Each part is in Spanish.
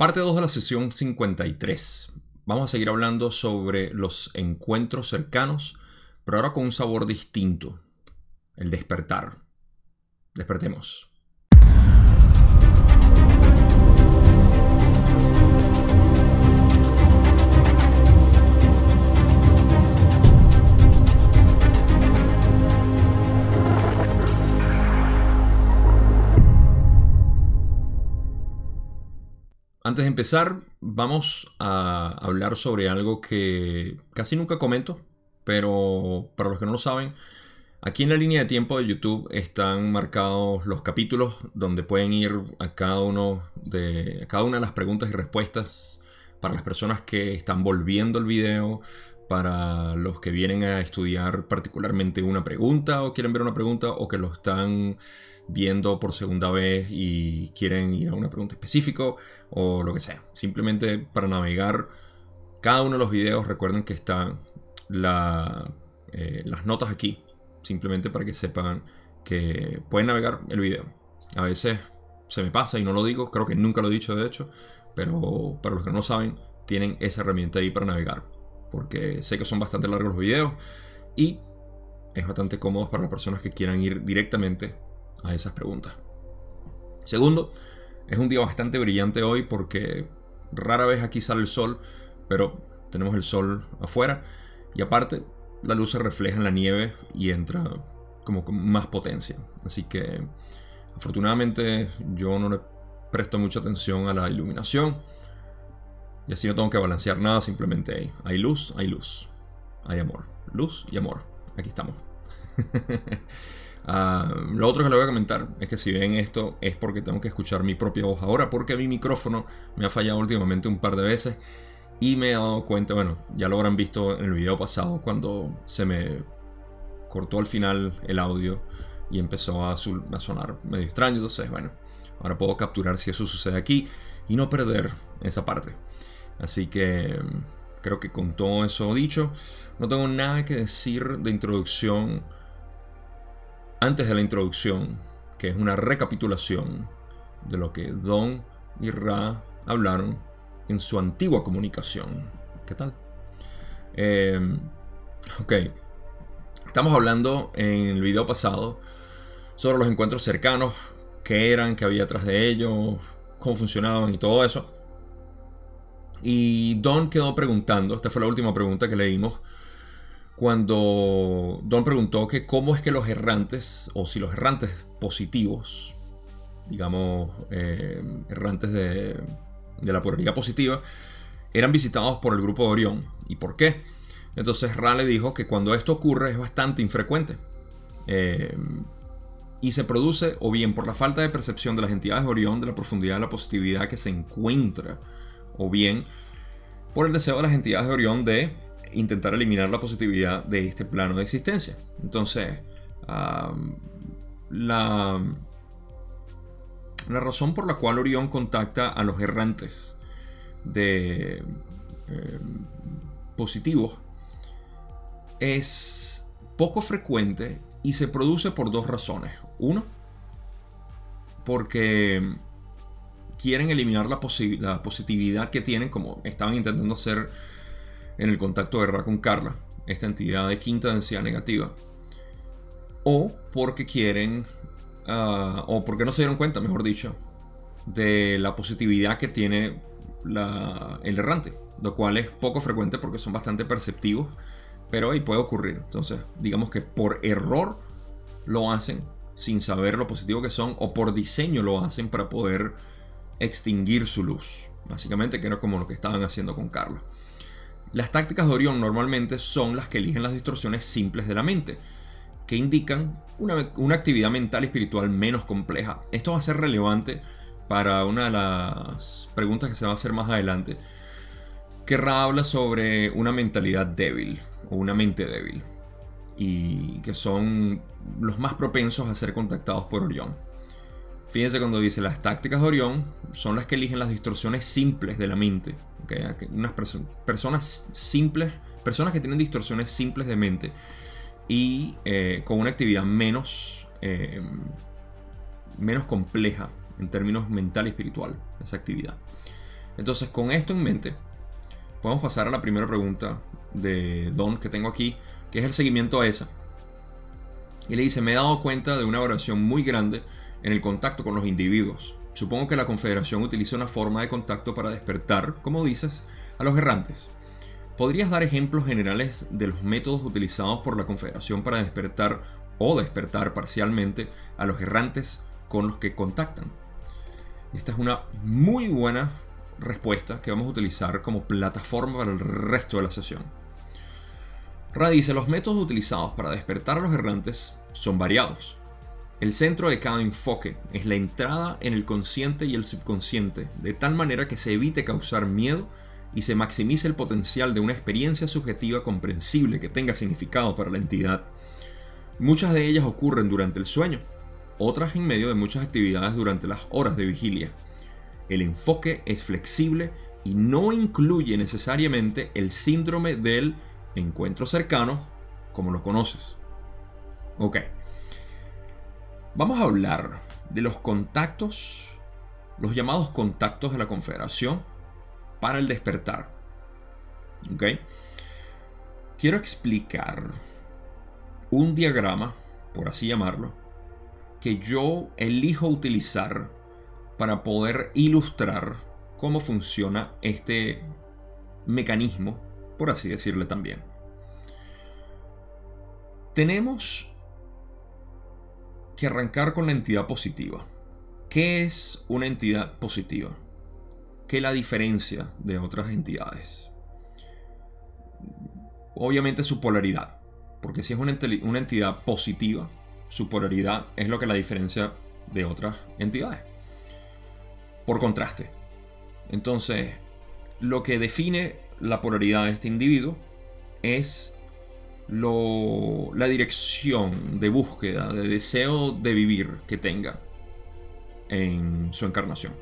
Parte 2 de la sesión 53. Vamos a seguir hablando sobre los encuentros cercanos, pero ahora con un sabor distinto. El despertar. Despertemos. Antes de empezar, vamos a hablar sobre algo que casi nunca comento, pero para los que no lo saben, aquí en la línea de tiempo de YouTube están marcados los capítulos donde pueden ir a cada uno de cada una de las preguntas y respuestas para las personas que están volviendo el video, para los que vienen a estudiar particularmente una pregunta o quieren ver una pregunta o que lo están viendo por segunda vez y quieren ir a una pregunta específica o lo que sea. Simplemente para navegar cada uno de los videos, recuerden que están eh, las notas aquí. Simplemente para que sepan que pueden navegar el video. A veces se me pasa y no lo digo, creo que nunca lo he dicho de hecho, pero para los que no saben, tienen esa herramienta ahí para navegar. Porque sé que son bastante largos los videos y es bastante cómodo para las personas que quieran ir directamente a esas preguntas. Segundo, es un día bastante brillante hoy porque rara vez aquí sale el sol, pero tenemos el sol afuera y aparte la luz se refleja en la nieve y entra como con más potencia. Así que afortunadamente yo no le presto mucha atención a la iluminación y así no tengo que balancear nada, simplemente hay, hay luz, hay luz, hay amor, luz y amor. Aquí estamos. Ah, lo otro que le voy a comentar es que si ven esto es porque tengo que escuchar mi propia voz ahora, porque mi micrófono me ha fallado últimamente un par de veces y me he dado cuenta, bueno, ya lo habrán visto en el video pasado cuando se me cortó al final el audio y empezó a, a sonar medio extraño, entonces bueno, ahora puedo capturar si eso sucede aquí y no perder esa parte. Así que creo que con todo eso dicho, no tengo nada que decir de introducción antes de la introducción, que es una recapitulación de lo que Don y Ra hablaron en su antigua comunicación. ¿Qué tal? Em, ok. Estamos hablando en el video pasado sobre los encuentros cercanos, qué eran, qué había atrás de ellos, cómo funcionaban y todo eso. Y Don quedó preguntando, esta fue la última pregunta que leímos, cuando Don preguntó que cómo es que los errantes, o si los errantes positivos, digamos, eh, errantes de, la polaridad positiva, eran visitados por el grupo de Orión. ¿Y por qué? Entonces Ra le dijo que cuando esto ocurre es bastante infrecuente. Eh, y se produce o bien por la falta de percepción de las entidades de Orión de la profundidad de la positividad que se encuentra, o bien por el deseo de las entidades de Orión de intentar eliminar la positividad de este plano de existencia. Entonces, la, la razón por la cual Orión contacta a los errantes de em, positivos es poco frecuente y se produce por dos razones. Uno, porque quieren eliminar la, la positividad que tienen, como estaban intentando hacer en el contacto de Ra con Carla, esta entidad de quinta densidad negativa. O porque quieren, ah, o porque no se dieron cuenta, mejor dicho, de la positividad que tiene el errante, lo cual es poco frecuente porque son bastante perceptivos, pero ahí puede ocurrir. Entonces, digamos que por error lo hacen sin saber lo positivo que son, o por diseño lo hacen para poder extinguir su luz. Básicamente, que era como lo que estaban haciendo con Carla. Las tácticas de Orión normalmente son las que eligen las distorsiones simples de la mente, que indican una, actividad mental y espiritual menos compleja. Esto va a ser relevante para una de las preguntas que se va a hacer más adelante, que habla sobre una mentalidad débil o una mente débil, y que son los más propensos a ser contactados por Orión. Fíjense cuando dice las tácticas de Orión son las que eligen las distorsiones simples de la mente. Unas personas simples, personas que tienen distorsiones simples de mente y eh, con una actividad menos, eh, menos compleja en términos mental y espiritual, esa actividad. Entonces, con esto en mente, podemos pasar a la primera pregunta de Don que tengo aquí, que es el seguimiento a esa. Y le dice, me he dado cuenta de una variación muy grande en el contacto con los individuos. Supongo que la Confederación utiliza una forma de contacto para despertar, como dices, a los errantes. ¿Podrías dar ejemplos generales de los métodos utilizados por la Confederación para despertar o despertar parcialmente a los errantes con los que contactan? Esta es una muy buena respuesta que vamos a utilizar como plataforma para el resto de la sesión. Ra dice, los métodos utilizados para despertar a los errantes son variados. El centro de cada enfoque es la entrada en el consciente y el subconsciente, de tal manera que se evite causar miedo y se maximice el potencial de una experiencia subjetiva comprensible que tenga significado para la entidad. Muchas de ellas ocurren durante el sueño, otras en medio de muchas actividades durante las horas de vigilia. El enfoque es flexible y no incluye necesariamente el síndrome del encuentro cercano como lo conoces. Ok. Vamos a hablar de los contactos, los llamados contactos de la Confederación para el despertar. ¿Ok? Quiero explicar un diagrama, por así llamarlo, que yo elijo utilizar para poder ilustrar cómo funciona este mecanismo, por así decirle también. Tenemos que arrancar con la entidad positiva. ¿Qué es una entidad positiva? ¿Qué la diferencia de otras entidades? Obviamente su polaridad, porque si es una, una entidad positiva, su polaridad es lo que la diferencia de otras entidades por contraste. Entonces, lo que define la polaridad de este individuo es la dirección de búsqueda, de deseo de vivir que tenga en su encarnación.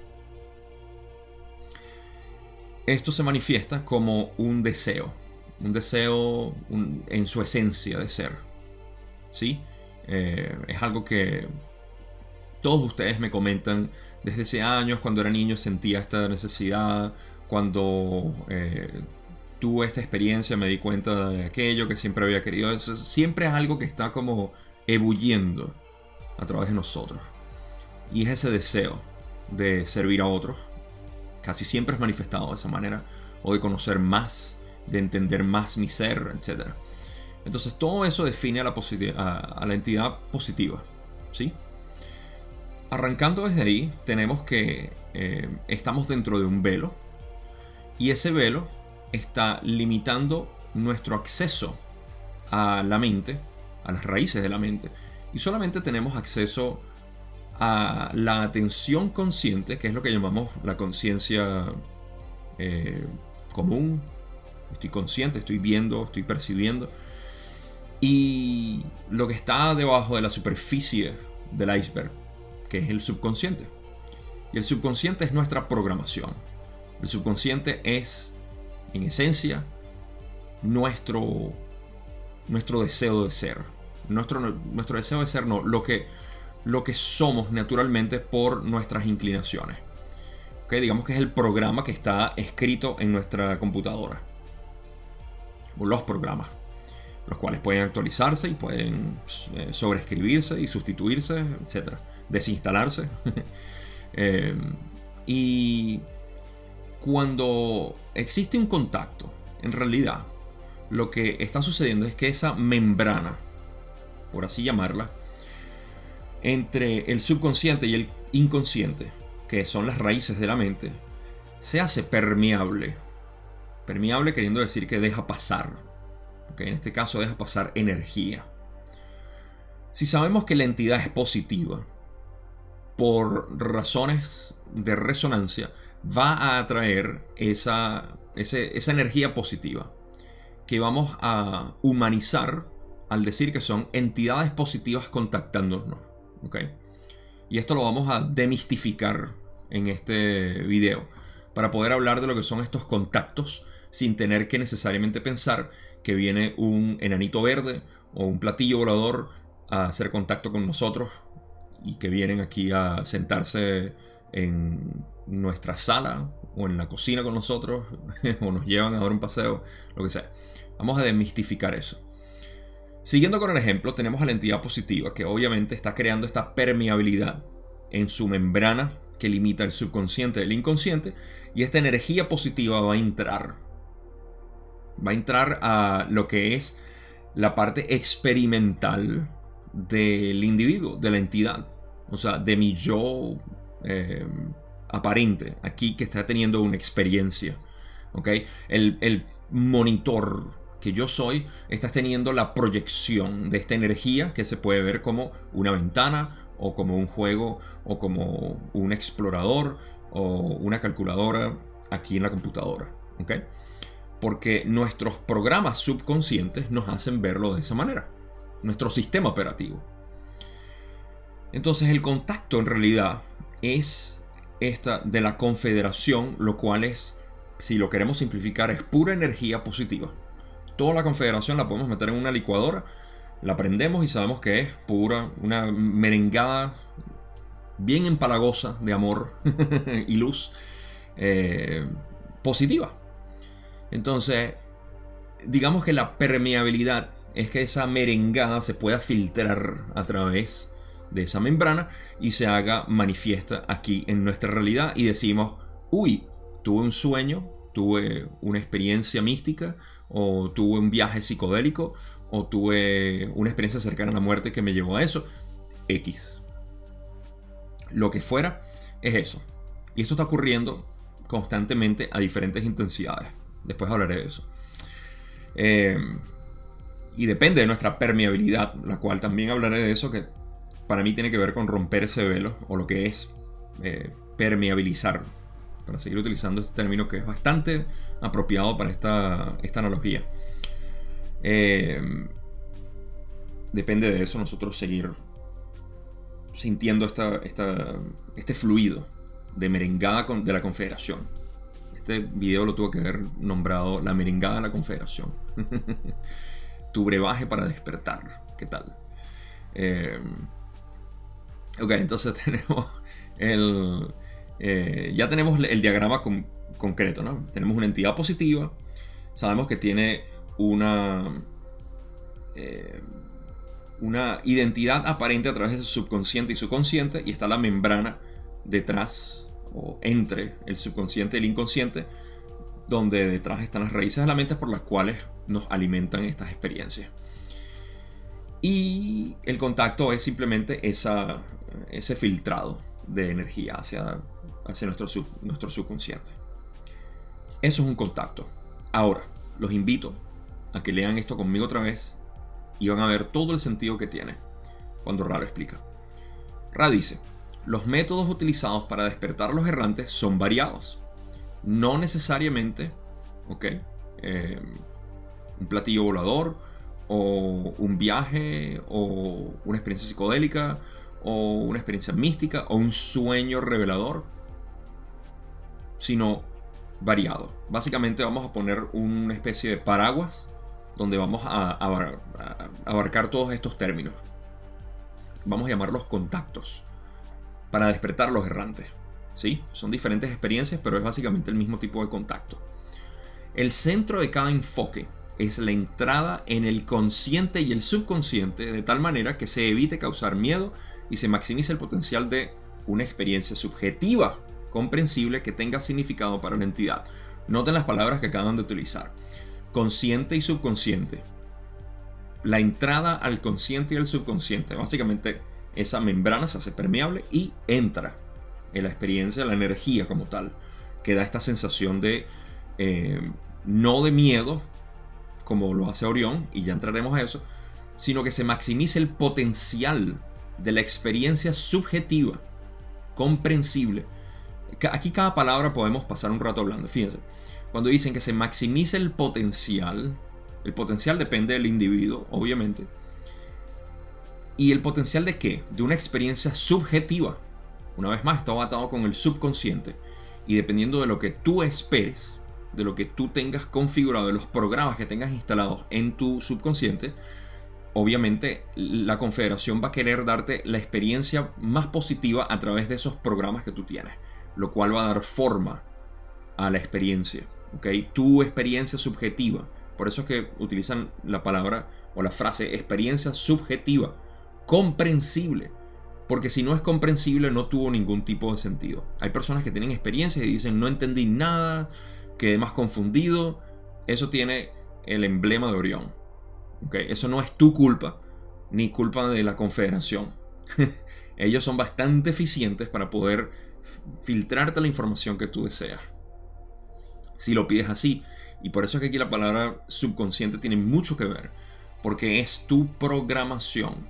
Esto se manifiesta como un deseo, un deseo en su esencia de ser. ¿Sí? Eh, es algo que todos ustedes me comentan desde hace años, cuando era niño sentía esta necesidad, cuando eh, tuve esta experiencia me di cuenta de aquello que siempre había querido. siempre es algo que está como ebulliendo a través de nosotros. Y es ese deseo de servir a otros. Casi siempre es manifestado de esa manera. O de conocer más, de entender más mi ser, etc. Entonces todo eso define a la, a la entidad positiva. ¿Sí? Arrancando desde ahí, tenemos que eh, estamos dentro de un velo y ese velo está limitando nuestro acceso a la mente, a las raíces de la mente, y solamente tenemos acceso a la atención consciente, que es lo que llamamos la conciencia eh, común. Estoy consciente, estoy viendo, estoy percibiendo. Y lo que está debajo de la superficie del iceberg que es el subconsciente. Y el subconsciente es nuestra programación. El subconsciente es, en esencia, nuestro, nuestro deseo de ser. Nuestro, nuestro deseo de ser, no, lo que, lo que somos naturalmente por nuestras inclinaciones. Okay, digamos que es el programa que está escrito en nuestra computadora. O los programas. Los cuales pueden actualizarse y pueden eh, sobreescribirse y sustituirse, etc desinstalarse. Eh, y cuando existe un contacto, en realidad, lo que está sucediendo es que esa membrana, por así llamarla, entre el subconsciente y el inconsciente, que son las raíces de la mente, se hace permeable. Permeable queriendo decir que deja pasar. En este caso deja pasar energía. Si sabemos que la entidad es positiva, por razones de resonancia, va a atraer esa, esa energía positiva que vamos a humanizar al decir que son entidades positivas contactándonos. Y esto lo vamos a demistificar en este video para poder hablar de lo que son estos contactos sin tener que necesariamente pensar que viene un enanito verde o un platillo volador a hacer contacto con nosotros y que vienen aquí a sentarse en nuestra sala o en la cocina con nosotros o nos llevan a dar un paseo, lo que sea. Vamos a demistificar eso. Siguiendo con el ejemplo, tenemos a la entidad positiva que obviamente está creando esta permeabilidad en su membrana que limita el subconsciente del inconsciente y esta energía positiva va a entrar. Va a entrar a lo que es la parte experimental del individuo, de la entidad. O sea, de mi yo eh, aparente aquí que está teniendo una experiencia. El, el monitor que yo soy, estás teniendo la proyección de esta energía que se puede ver como una ventana o como un juego o como un explorador o una calculadora aquí en la computadora. Porque nuestros programas subconscientes nos hacen verlo de esa manera. Nuestro sistema operativo. Entonces el contacto en realidad es esta de la confederación, lo cual es, si lo queremos simplificar, es pura energía positiva. Toda la confederación la podemos meter en una licuadora la prendemos y sabemos que es pura, una merengada bien empalagosa de amor y luz eh, positiva. Entonces, digamos que la permeabilidad es que esa merengada se pueda filtrar a través de esa membrana y se haga manifiesta aquí en nuestra realidad y decimos, uy, tuve un sueño, tuve una experiencia mística o tuve un viaje psicodélico o tuve una experiencia cercana a la muerte que me llevó a eso. X. Lo que fuera es eso. Y esto está ocurriendo constantemente a diferentes intensidades. Después hablaré de eso. Em, y depende de nuestra permeabilidad, la cual también hablaré de eso, que para mí tiene que ver con romper ese velo, o lo que es eh, permeabilizar, para seguir utilizando este término que es bastante apropiado para esta, esta analogía. Eh, depende de eso nosotros seguir sintiendo esta, este fluido de merengada de la Confederación. Este video lo tuvo que haber nombrado La merengada de la Confederación. tu brebaje para despertar. ¿Qué tal? Eh, ok, entonces tenemos el... Eh, ya tenemos el diagrama concreto, ¿no? Tenemos una entidad positiva. Sabemos que tiene una, eh, una identidad aparente a través de su subconsciente y su consciente y está la membrana detrás o entre el subconsciente y el inconsciente donde detrás están las raíces de la mente por las cuales nos alimentan estas experiencias. Y el contacto es simplemente esa, ese filtrado de energía hacia, hacia nuestro, nuestro subconsciente. Eso es un contacto. Ahora, los invito a que lean esto conmigo otra vez y van a ver todo el sentido que tiene cuando Ra lo explica. Ra dice, los métodos utilizados para despertar a los errantes son variados. No necesariamente. Eh, un platillo volador o un viaje o una experiencia psicodélica o una experiencia mística o un sueño revelador, sino variado. Básicamente vamos a poner una especie de paraguas donde vamos a, abarcar todos estos términos. Vamos a llamarlos contactos para despertar los errantes. ¿Sí? Son diferentes experiencias, pero es básicamente el mismo tipo de contacto. El centro de cada enfoque es la entrada en el consciente y el subconsciente de tal manera que se evite causar miedo y se maximice el potencial de una experiencia subjetiva, comprensible, que tenga significado para una entidad. Noten las palabras que acaban de utilizar consciente y subconsciente. La entrada al consciente y al subconsciente. Básicamente esa membrana se hace permeable y entra en la experiencia, la energía como tal, que da esta sensación de eh, no de miedo, como lo hace Orión, y ya entraremos a eso, sino que se maximiza el potencial de la experiencia subjetiva, comprensible. Aquí cada palabra podemos pasar un rato hablando, fíjense cuando dicen que se maximiza el potencial, el potencial depende del individuo, obviamente. ¿Y el potencial de qué? De una experiencia subjetiva. Una vez más, está atado con el subconsciente. Y dependiendo de lo que tú esperes, de lo que tú tengas configurado, de los programas que tengas instalados en tu subconsciente, obviamente la confederación va a querer darte la experiencia más positiva a través de esos programas que tú tienes, lo cual va a dar forma a la experiencia, ¿ok? Tu experiencia subjetiva. Por eso es que utilizan la palabra o la frase experiencia subjetiva, comprensible. Porque si no es comprensible no tuvo ningún tipo de sentido. Hay personas que tienen experiencias y dicen no entendí nada, quedé más confundido. Eso tiene el emblema de Orión. Eso no es tu culpa, ni culpa de la confederación. Ellos son bastante eficientes para poder filtrarte la información que tú deseas. Si lo pides así. Y por eso es que aquí la palabra subconsciente tiene mucho que ver. Porque es tu programación.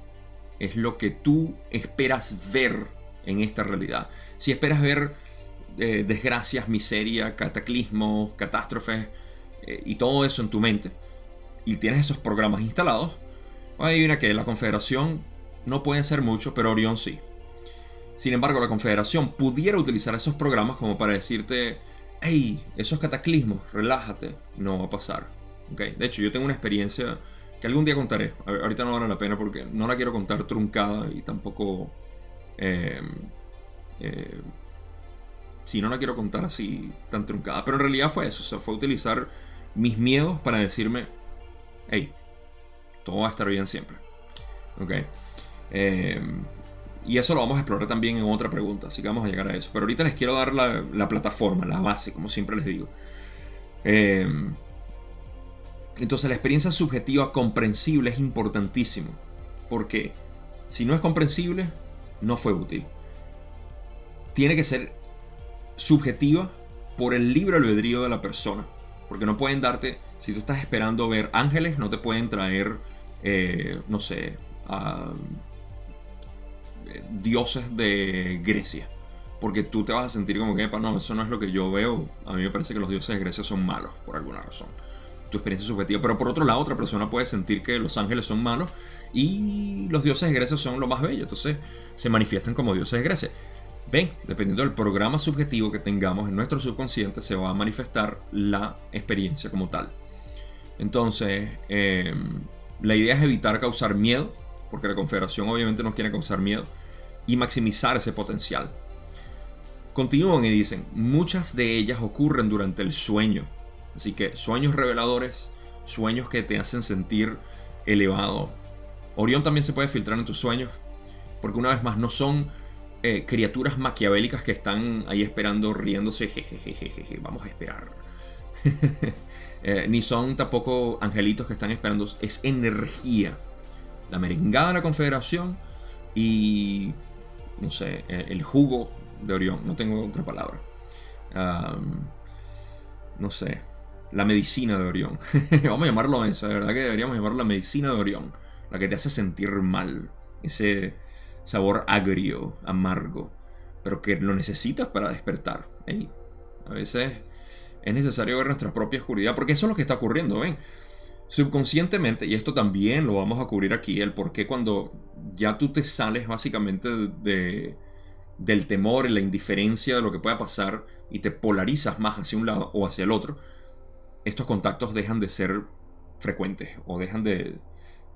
Es lo que tú esperas ver en esta realidad. Si esperas ver eh, desgracias, miseria, cataclismos, catástrofes eh, y todo eso en tu mente, y tienes esos programas instalados, adivina que la Confederación no puede hacer mucho, pero Orión sí. Sin embargo, la Confederación pudiera utilizar esos programas como para decirte, hey, esos cataclismos, relájate, no va a pasar. ¿Okay? De hecho, yo tengo una experiencia que algún día contaré. Ahorita no vale la pena porque no la quiero contar truncada y tampoco... Eh, eh, si no la quiero contar así tan truncada. Pero en realidad fue eso. O sea, fue utilizar mis miedos para decirme, hey, todo va a estar bien siempre. ¿Ok? Eh, y eso lo vamos a explorar también en otra pregunta, así que vamos a llegar a eso. Pero ahorita les quiero dar la, plataforma, la base, como siempre les digo. Eh, entonces la experiencia subjetiva comprensible es importantísimo. Porque si no es comprensible, no fue útil. Tiene que ser subjetiva por el libre albedrío de la persona. Porque no pueden darte si tú estás esperando ver ángeles, no te pueden traer, eh, no sé, dioses de Grecia. Porque tú te vas a sentir como que, no, eso no es lo que yo veo. A mí me parece que los dioses de Grecia son malos, por alguna razón. Tu experiencia subjetiva. Pero por otro lado, otra persona puede sentir que los ángeles son malos y los dioses de Grecia son lo más bello. Entonces se manifiestan como dioses de Grecia. Ven, dependiendo del programa subjetivo que tengamos en nuestro subconsciente, se va a manifestar la experiencia como tal. Entonces, em, la idea es evitar causar miedo, porque la Confederación obviamente no quiere causar miedo, y maximizar ese potencial. Continúan y dicen, muchas de ellas ocurren durante el sueño. Así que sueños reveladores, sueños que te hacen sentir elevado. Orión también se puede filtrar en tus sueños, porque una vez más no son eh, criaturas maquiavélicas que están ahí esperando, riéndose, jejejeje, vamos a esperar. Eh, ni son tampoco angelitos que están esperando, es energía. La merengada de la Confederación y, no sé, el jugo de Orión, no tengo otra palabra. no sé, la medicina de Orión. Vamos a llamarlo eso, de verdad que deberíamos llamarlo la medicina de Orión. La que te hace sentir mal. Ese sabor agrio, amargo. Pero que lo necesitas para despertar. a veces es necesario ver nuestra propia oscuridad, porque eso es lo que está ocurriendo, ¿ven? Subconscientemente, y esto también lo vamos a cubrir aquí, el por qué cuando ya tú te sales básicamente de, del temor y la indiferencia de lo que pueda pasar y te polarizas más hacia un lado o hacia el otro, estos contactos dejan de ser frecuentes o dejan de,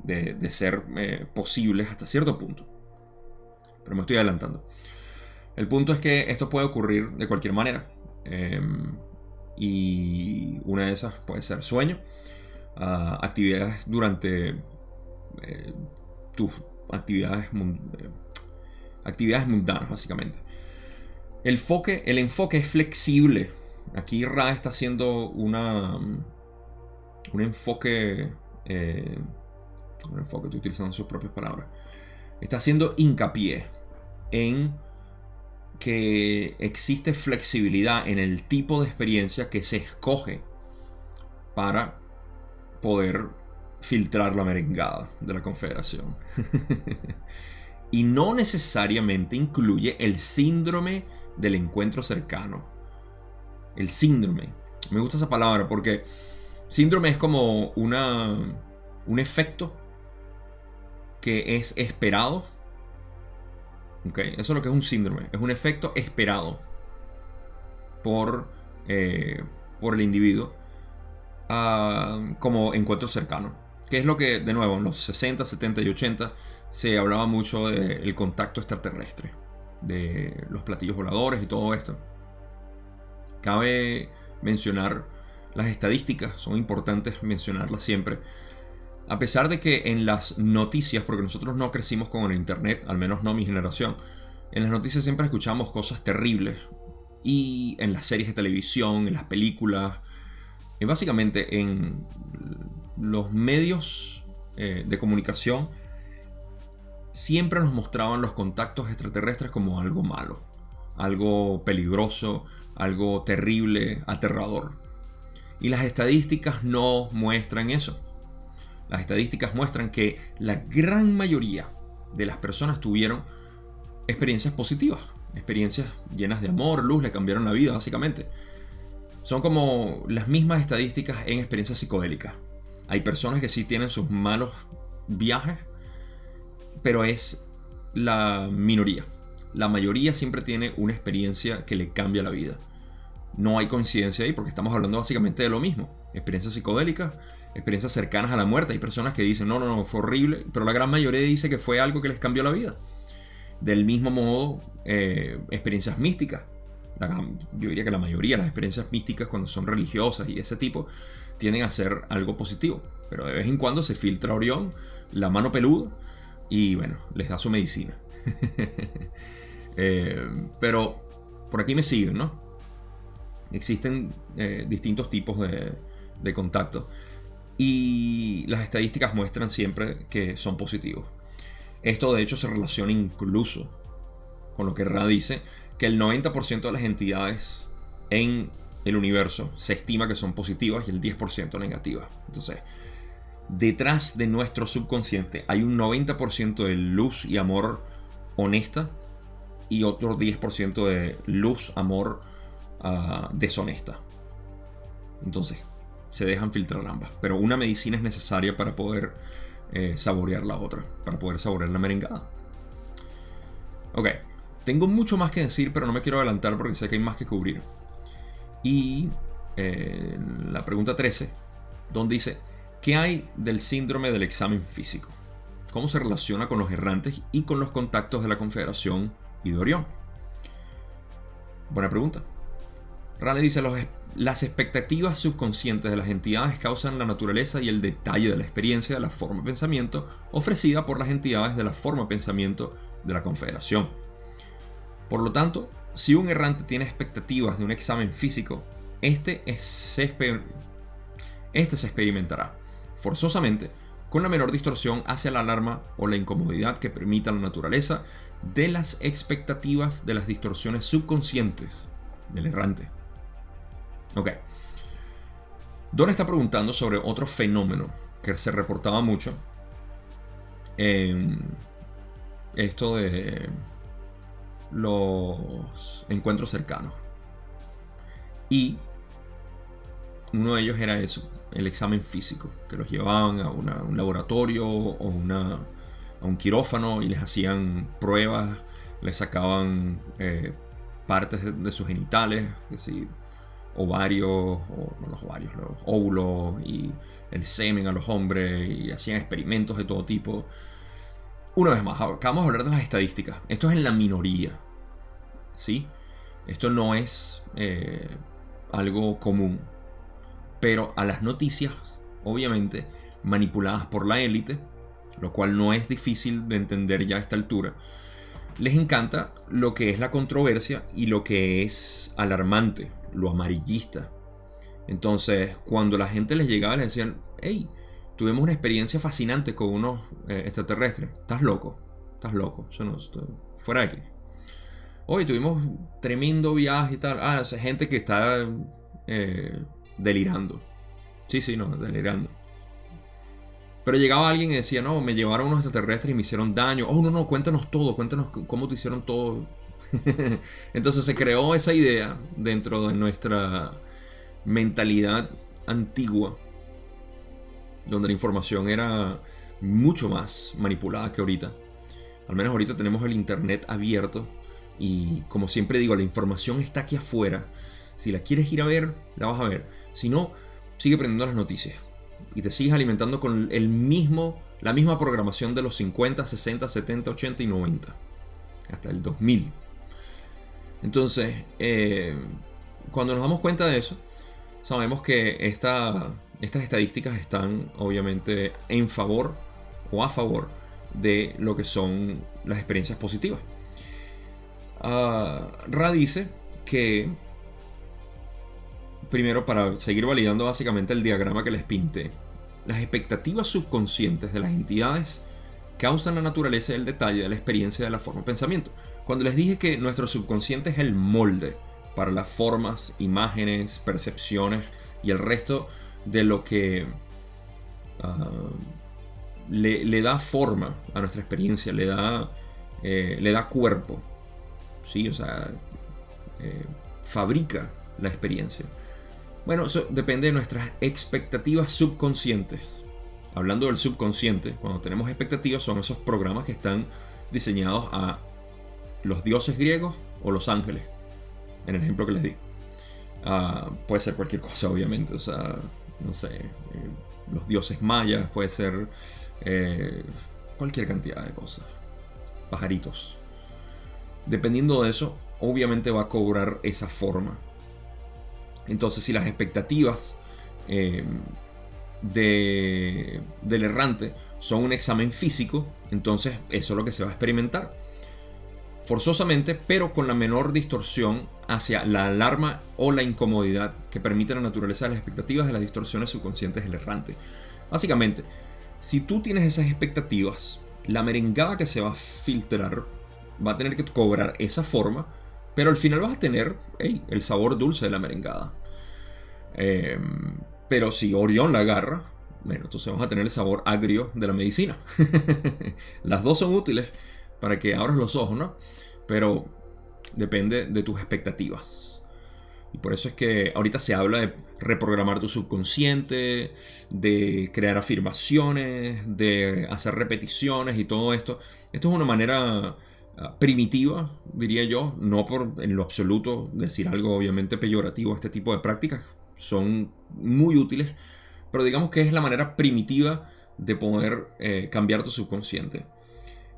de, ser eh, posibles hasta cierto punto. Pero me estoy adelantando. El punto es que esto puede ocurrir de cualquier manera. Eh, y una de esas puede ser sueño, ah, actividades durante eh, tus actividades, eh, actividades mundanas, básicamente. El enfoque, el enfoque es flexible. Aquí Ra está haciendo una, un enfoque, eh, un enfoque, estoy utilizando sus propias palabras. Está haciendo hincapié en que existe flexibilidad en el tipo de experiencia que se escoge para poder filtrar la merengada de la Confederación. y no necesariamente incluye el síndrome del encuentro cercano. El síndrome. Me gusta esa palabra porque síndrome es como una, un efecto que es esperado eso es lo que es un síndrome. Es un efecto esperado por, eh, por el individuo ah, como encuentro cercano. Que es lo que, de nuevo, en los 60, 70 y 80 se hablaba mucho del contacto extraterrestre, de los platillos voladores y todo esto. Cabe mencionar las estadísticas, son importantes mencionarlas siempre. A pesar de que en las noticias, porque nosotros no crecimos con el Internet, al menos no mi generación, en las noticias siempre escuchamos cosas terribles. Y en las series de televisión, en las películas, y básicamente en los medios eh, de comunicación, siempre nos mostraban los contactos extraterrestres como algo malo, algo peligroso, algo terrible, aterrador. Y las estadísticas no muestran eso. Las estadísticas muestran que la gran mayoría de las personas tuvieron experiencias positivas, experiencias llenas de amor, luz, le cambiaron la vida básicamente. Son como las mismas estadísticas en experiencias psicodélicas. Hay personas que sí tienen sus malos viajes, pero es la minoría. La mayoría siempre tiene una experiencia que le cambia la vida. No hay coincidencia ahí porque estamos hablando básicamente de lo mismo. Experiencias psicodélicas, experiencias cercanas a la muerte. Hay personas que dicen, no, no, no, fue horrible, pero la gran mayoría dice que fue algo que les cambió la vida. Del mismo modo, eh, experiencias místicas. yo diría que la mayoría de las experiencias místicas cuando son religiosas y ese tipo tienden a ser algo positivo. Pero de vez en cuando se filtra Orión, la mano peluda, y bueno, les da su medicina. Eh, pero por aquí me siguen, ¿no? Existen eh, distintos tipos de, de contacto. Y las estadísticas muestran siempre que son positivos. Esto de hecho se relaciona incluso con lo que Ra dice, que el 90% de las entidades en el universo se estima que son positivas y el 10% negativas. Entonces, detrás de nuestro subconsciente hay un 90% de luz y amor honesta y otro 10% de luz, amor ah, deshonesta. Entonces, se dejan filtrar ambas. Pero una medicina es necesaria para poder eh, saborear la otra, para poder saborear la merengada. Ok, tengo mucho más que decir, pero no me quiero adelantar porque sé que hay más que cubrir. Y eh, la pregunta 13, donde dice, ¿Qué hay del síndrome del examen físico? ¿Cómo se relaciona con los errantes y con los contactos de la Confederación y de Orión? Buena pregunta. Rale dice, las expectativas subconscientes de las entidades causan la naturaleza y el detalle de la experiencia de la forma pensamiento ofrecida por las entidades de la forma pensamiento de la Confederación. Por lo tanto, si un errante tiene expectativas de un examen físico, este, es, este se experimentará forzosamente, con la menor distorsión hacia la alarma o la incomodidad que permita la naturaleza de las expectativas de las distorsiones subconscientes del errante. Ok. Don está preguntando sobre otro fenómeno que se reportaba mucho. En esto de los encuentros cercanos. Y uno de ellos era eso, el examen físico, que los llevaban a, un laboratorio o una, a un quirófano y les hacían pruebas, les sacaban eh, partes de, sus genitales, que si ovarios, o no los ovarios, los óvulos y el semen a los hombres y hacían experimentos de todo tipo. Una vez más, acabamos de hablar de las estadísticas. Esto es en la minoría. ¿Sí? Esto no es eh, algo común pero a las noticias, obviamente, manipuladas por la élite, lo cual no es difícil de entender ya a esta altura, les encanta lo que es la controversia y lo que es alarmante, lo amarillista. Entonces, cuando la gente les llegaba, les decían, hey, tuvimos una experiencia fascinante con unos eh, extraterrestres, estás loco, estás loco, eso no, fuera de aquí. Hoy tuvimos tremendo viaje y tal. Ah, gente que está eh, delirando. Sí, sí, no, delirando. Pero llegaba alguien y decía, no, me llevaron unos extraterrestres y me hicieron daño. Oh, no, no, cuéntanos todo, cuéntanos cómo te hicieron todo. Entonces se creó esa idea dentro de nuestra mentalidad antigua, donde la información era mucho más manipulada que ahorita. Al menos ahorita tenemos el Internet abierto y como siempre digo, la información está aquí afuera. Si la quieres ir a ver, la vas a ver. Si no, sigue aprendiendo las noticias. y te sigues alimentando con el mismo, la misma programación de los 50, 60, 70, 80 y 90. Hasta el 2000. Entonces, eh, cuando nos damos cuenta de eso, sabemos que estas estadísticas están obviamente en favor o a favor de lo que son las experiencias positivas. Uh, Ra dice que, primero para seguir validando básicamente el diagrama que les pinté, las expectativas subconscientes de las entidades causan la naturaleza y el detalle de la experiencia de la forma de pensamiento. Cuando les dije que nuestro subconsciente es el molde para las formas, imágenes, percepciones y el resto de lo que ah, le, da forma a nuestra experiencia, le da, eh, le da cuerpo. ¿sí? O sea, eh, fabrica la experiencia. Bueno, eso depende de nuestras expectativas subconscientes. Hablando del subconsciente, cuando tenemos expectativas son esos programas que están diseñados a los dioses griegos o los ángeles, en el ejemplo que les di. Ah, puede ser cualquier cosa, obviamente, o sea, no sé, eh, los dioses mayas, puede ser eh, cualquier cantidad de cosas, pajaritos. Dependiendo de eso, obviamente va a cobrar esa forma. Entonces, si las expectativas eh, de, del errante son un examen físico, entonces eso es lo que se va a experimentar. Forzosamente, pero con la menor distorsión hacia la alarma o la incomodidad que permite la naturaleza de las expectativas de las distorsiones subconscientes del errante. Básicamente, si tú tienes esas expectativas, la merengada que se va a filtrar va a tener que cobrar esa forma, pero al final vas a tener el sabor dulce de la merengada. Em, pero si Orión la agarra, bueno, entonces vamos a tener el sabor agrio de la medicina. Las dos son útiles para que abras los ojos, ¿no? Pero depende de tus expectativas. Y por eso es que ahorita se habla de reprogramar tu subconsciente, de crear afirmaciones, de hacer repeticiones y todo esto. Esto es una manera ah, primitiva, diría yo, no por en lo absoluto decir algo obviamente peyorativo a este tipo de prácticas, son muy útiles, pero digamos que es la manera primitiva de poder eh, cambiar tu subconsciente.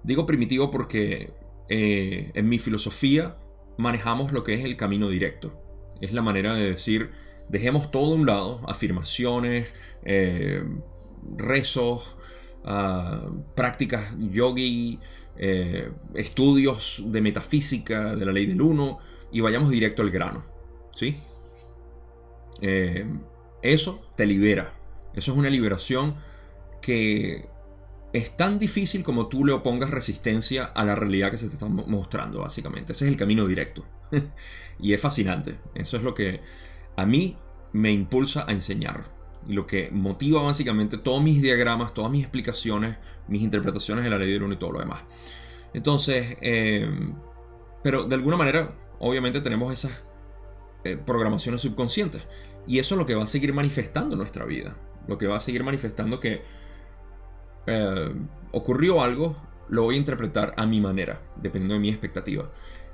Digo primitivo porque eh, en mi filosofía manejamos lo que es el camino directo. Es la manera de decir, dejemos todo a un lado, afirmaciones, eh, rezos, ah, prácticas yogi, estudios de metafísica, de la ley del uno, y vayamos directo al grano. ¿Sí? Eh, eso te libera. Eso es una liberación que es tan difícil como tú le opongas resistencia a la realidad que se te está mostrando, básicamente. Ese es el camino directo. y es fascinante. Eso es lo que a mí me impulsa a enseñar. Y lo que motiva básicamente todos mis diagramas, todas mis explicaciones, mis interpretaciones de la ley del uno y todo lo demás. Entonces, eh, pero de alguna manera, obviamente tenemos esas eh, programaciones subconscientes. Y eso es lo que va a seguir manifestando nuestra vida. Lo que va a seguir manifestando que eh, ocurrió algo, lo voy a interpretar a mi manera, dependiendo de mi expectativa.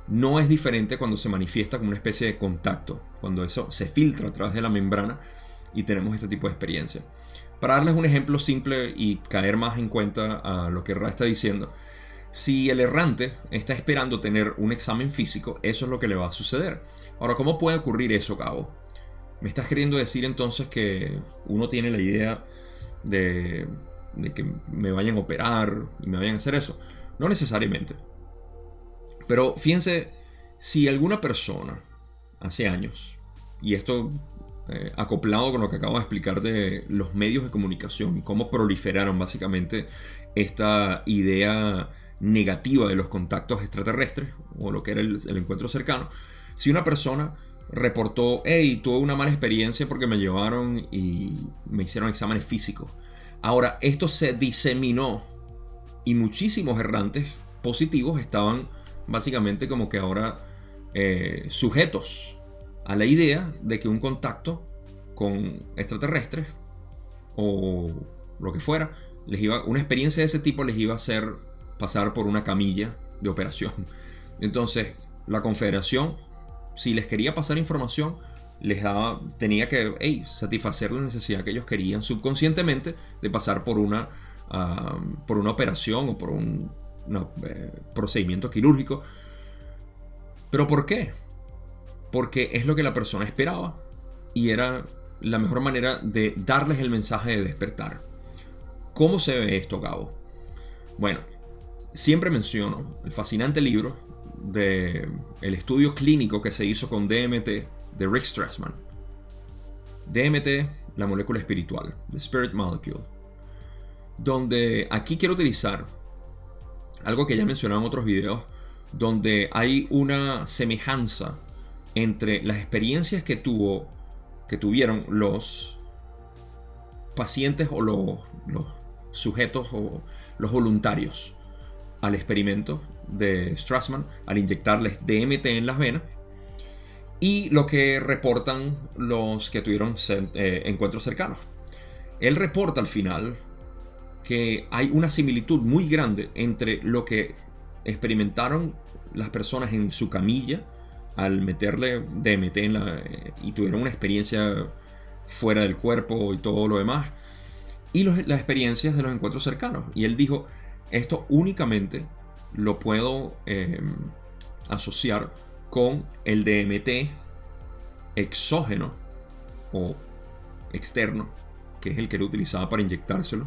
No es diferente cuando se manifiesta como una especie de contacto, cuando eso se filtra a través de la membrana y tenemos este tipo de experiencia. Para darles un ejemplo simple y caer más en cuenta a lo que Ra está diciendo, si el errante está esperando tener un examen físico, eso es lo que le va a suceder. Ahora, ¿cómo puede ocurrir eso, Cabo? ¿Me estás queriendo decir entonces que uno tiene la idea de, que me vayan a operar y me vayan a hacer eso? No necesariamente. Pero fíjense, si alguna persona hace años, y esto eh, acoplado con lo que acabo de explicar de los medios de comunicación y cómo proliferaron básicamente esta idea negativa de los contactos extraterrestres, o lo que era el, encuentro cercano, si una persona reportó, hey, tuve una mala experiencia porque me llevaron y me hicieron exámenes físicos. Ahora, esto se diseminó y muchísimos errantes positivos estaban básicamente como que ahora eh, sujetos a la idea de que un contacto con extraterrestres o lo que fuera, les iba, una experiencia de ese tipo les iba a ser pasar por una camilla de operación. Entonces, la confederación, si les quería pasar información, les daba, tenía que satisfacer la necesidad que ellos querían subconscientemente de pasar por una, por una operación o por un eh, procedimiento quirúrgico. ¿Pero por qué? Porque es lo que la persona esperaba y era la mejor manera de darles el mensaje de despertar. ¿Cómo se ve esto, Gabo? Bueno, siempre menciono el fascinante libro de el estudio clínico que se hizo con DMT de Rick Strassman. DMT, la molécula espiritual, the spirit molecule. Donde aquí quiero utilizar algo que ya he mencionado en otros videos, donde hay una semejanza entre las experiencias que tuvo que tuvieron los pacientes o los, los sujetos o los voluntarios al experimento de Strassman al inyectarles DMT en las venas y lo que reportan los que tuvieron eh, encuentros cercanos. Él reporta al final que hay una similitud muy grande entre lo que experimentaron las personas en su camilla al meterle DMT en eh, y tuvieron una experiencia fuera del cuerpo y todo lo demás. Y las experiencias de los encuentros cercanos. Y él dijo, esto únicamente lo puedo em, asociar con el DMT exógeno o externo, que es el que él utilizaba para inyectárselo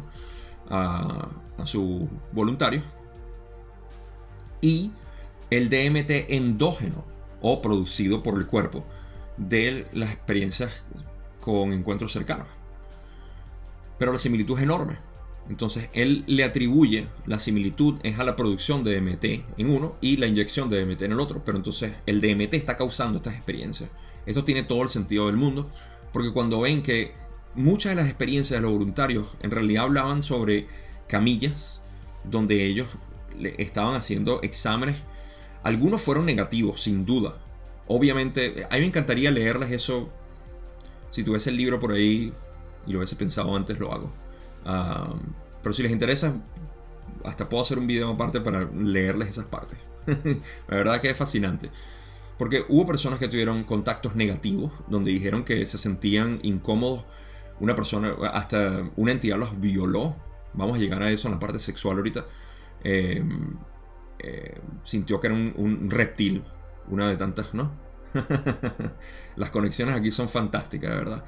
a, a sus voluntarios. Y el DMT endógeno, o producido por el cuerpo de las experiencias con encuentros cercanos. Pero la similitud es enorme. Entonces él le atribuye la similitud es a la producción de DMT en uno y la inyección de DMT en el otro. Pero entonces el DMT está causando estas experiencias. Esto tiene todo el sentido del mundo. Porque cuando ven que muchas de las experiencias de los voluntarios en realidad hablaban sobre camillas donde ellos estaban haciendo exámenes algunos fueron negativos, sin duda. Obviamente, a mí me encantaría leerles eso. Si tuviese el libro por ahí y lo hubiese pensado antes, lo hago. Pero si les interesa, hasta puedo hacer un video aparte para leerles esas partes. La verdad que es fascinante. Porque hubo personas que tuvieron contactos negativos, donde dijeron que se sentían incómodos. Una persona, hasta una entidad los violó. Vamos a llegar a eso en la parte sexual ahorita. Eh, eh, sintió que era un, reptil, una de tantas, ¿no? Las conexiones aquí son fantásticas, de verdad.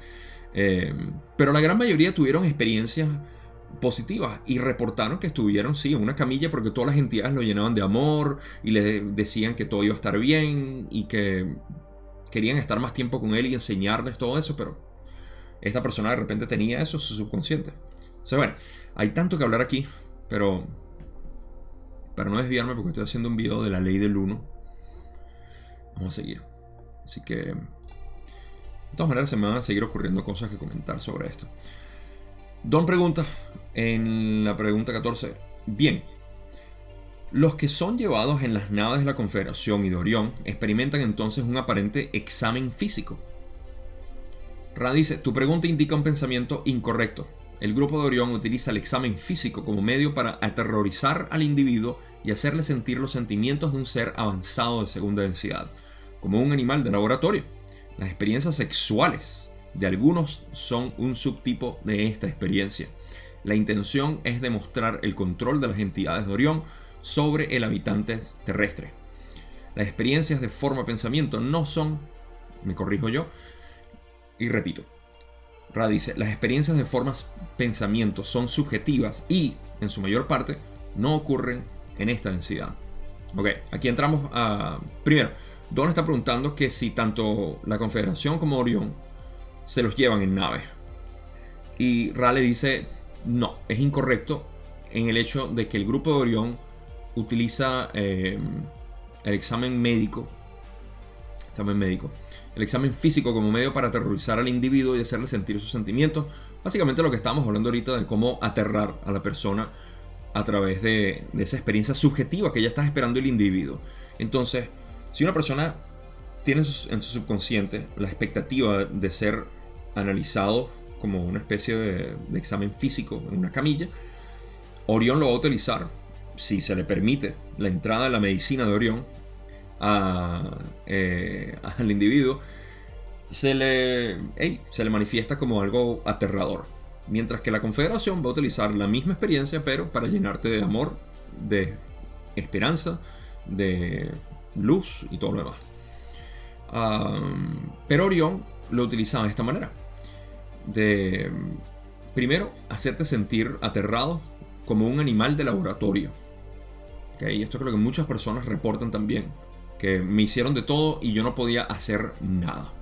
Eh, pero la gran mayoría tuvieron experiencias positivas y reportaron que estuvieron, sí, en una camilla porque todas las entidades lo llenaban de amor y le decían que todo iba a estar bien y que querían estar más tiempo con él y enseñarles todo eso, pero esta persona de repente tenía eso, su subconsciente. O sea, bueno, hay tanto que hablar aquí, pero para no desviarme porque estoy haciendo un video de la ley del 1. Vamos a seguir. Así que... De todas maneras se me van a seguir ocurriendo cosas que comentar sobre esto. Don pregunta en la pregunta 14. Bien, los que son llevados en las naves de la Confederación y de Orión experimentan entonces un aparente examen físico. Ra dice, tu pregunta indica un pensamiento incorrecto. El grupo de Orión utiliza el examen físico como medio para aterrorizar al individuo y hacerle sentir los sentimientos de un ser avanzado de segunda densidad, como un animal de laboratorio. Las experiencias sexuales de algunos son un subtipo de esta experiencia. La intención es demostrar el control de las entidades de Orión sobre el habitante terrestre. Las experiencias de forma pensamiento no son, me corrijo yo, y repito, Ra dice, las experiencias de formas pensamiento son subjetivas y, en su mayor parte, no ocurren en esta densidad. Ok, aquí entramos a... Primero, Don está preguntando que si tanto la Confederación como Orión se los llevan en naves. Y Ra le dice, no, es incorrecto en el hecho de que el grupo de Orión utiliza eh, el examen médico, examen médico, el examen físico como medio para aterrorizar al individuo y hacerle sentir sus sentimientos. Básicamente lo que estamos hablando ahorita de cómo aterrar a la persona a través de, esa experiencia subjetiva que ya está esperando el individuo. Entonces, si una persona tiene en su subconsciente la expectativa de ser analizado como una especie de, examen físico en una camilla, Orión lo va a utilizar, si se le permite la entrada de la medicina de Orión eh, al individuo, se le, se le manifiesta como algo aterrador. Mientras que la Confederación va a utilizar la misma experiencia, pero para llenarte de amor, de esperanza, de luz y todo lo demás. pero Orión lo utilizaba de esta manera. De, primero, hacerte sentir aterrado como un animal de laboratorio. Y esto creo que muchas personas reportan también. Que me hicieron de todo y yo no podía hacer nada.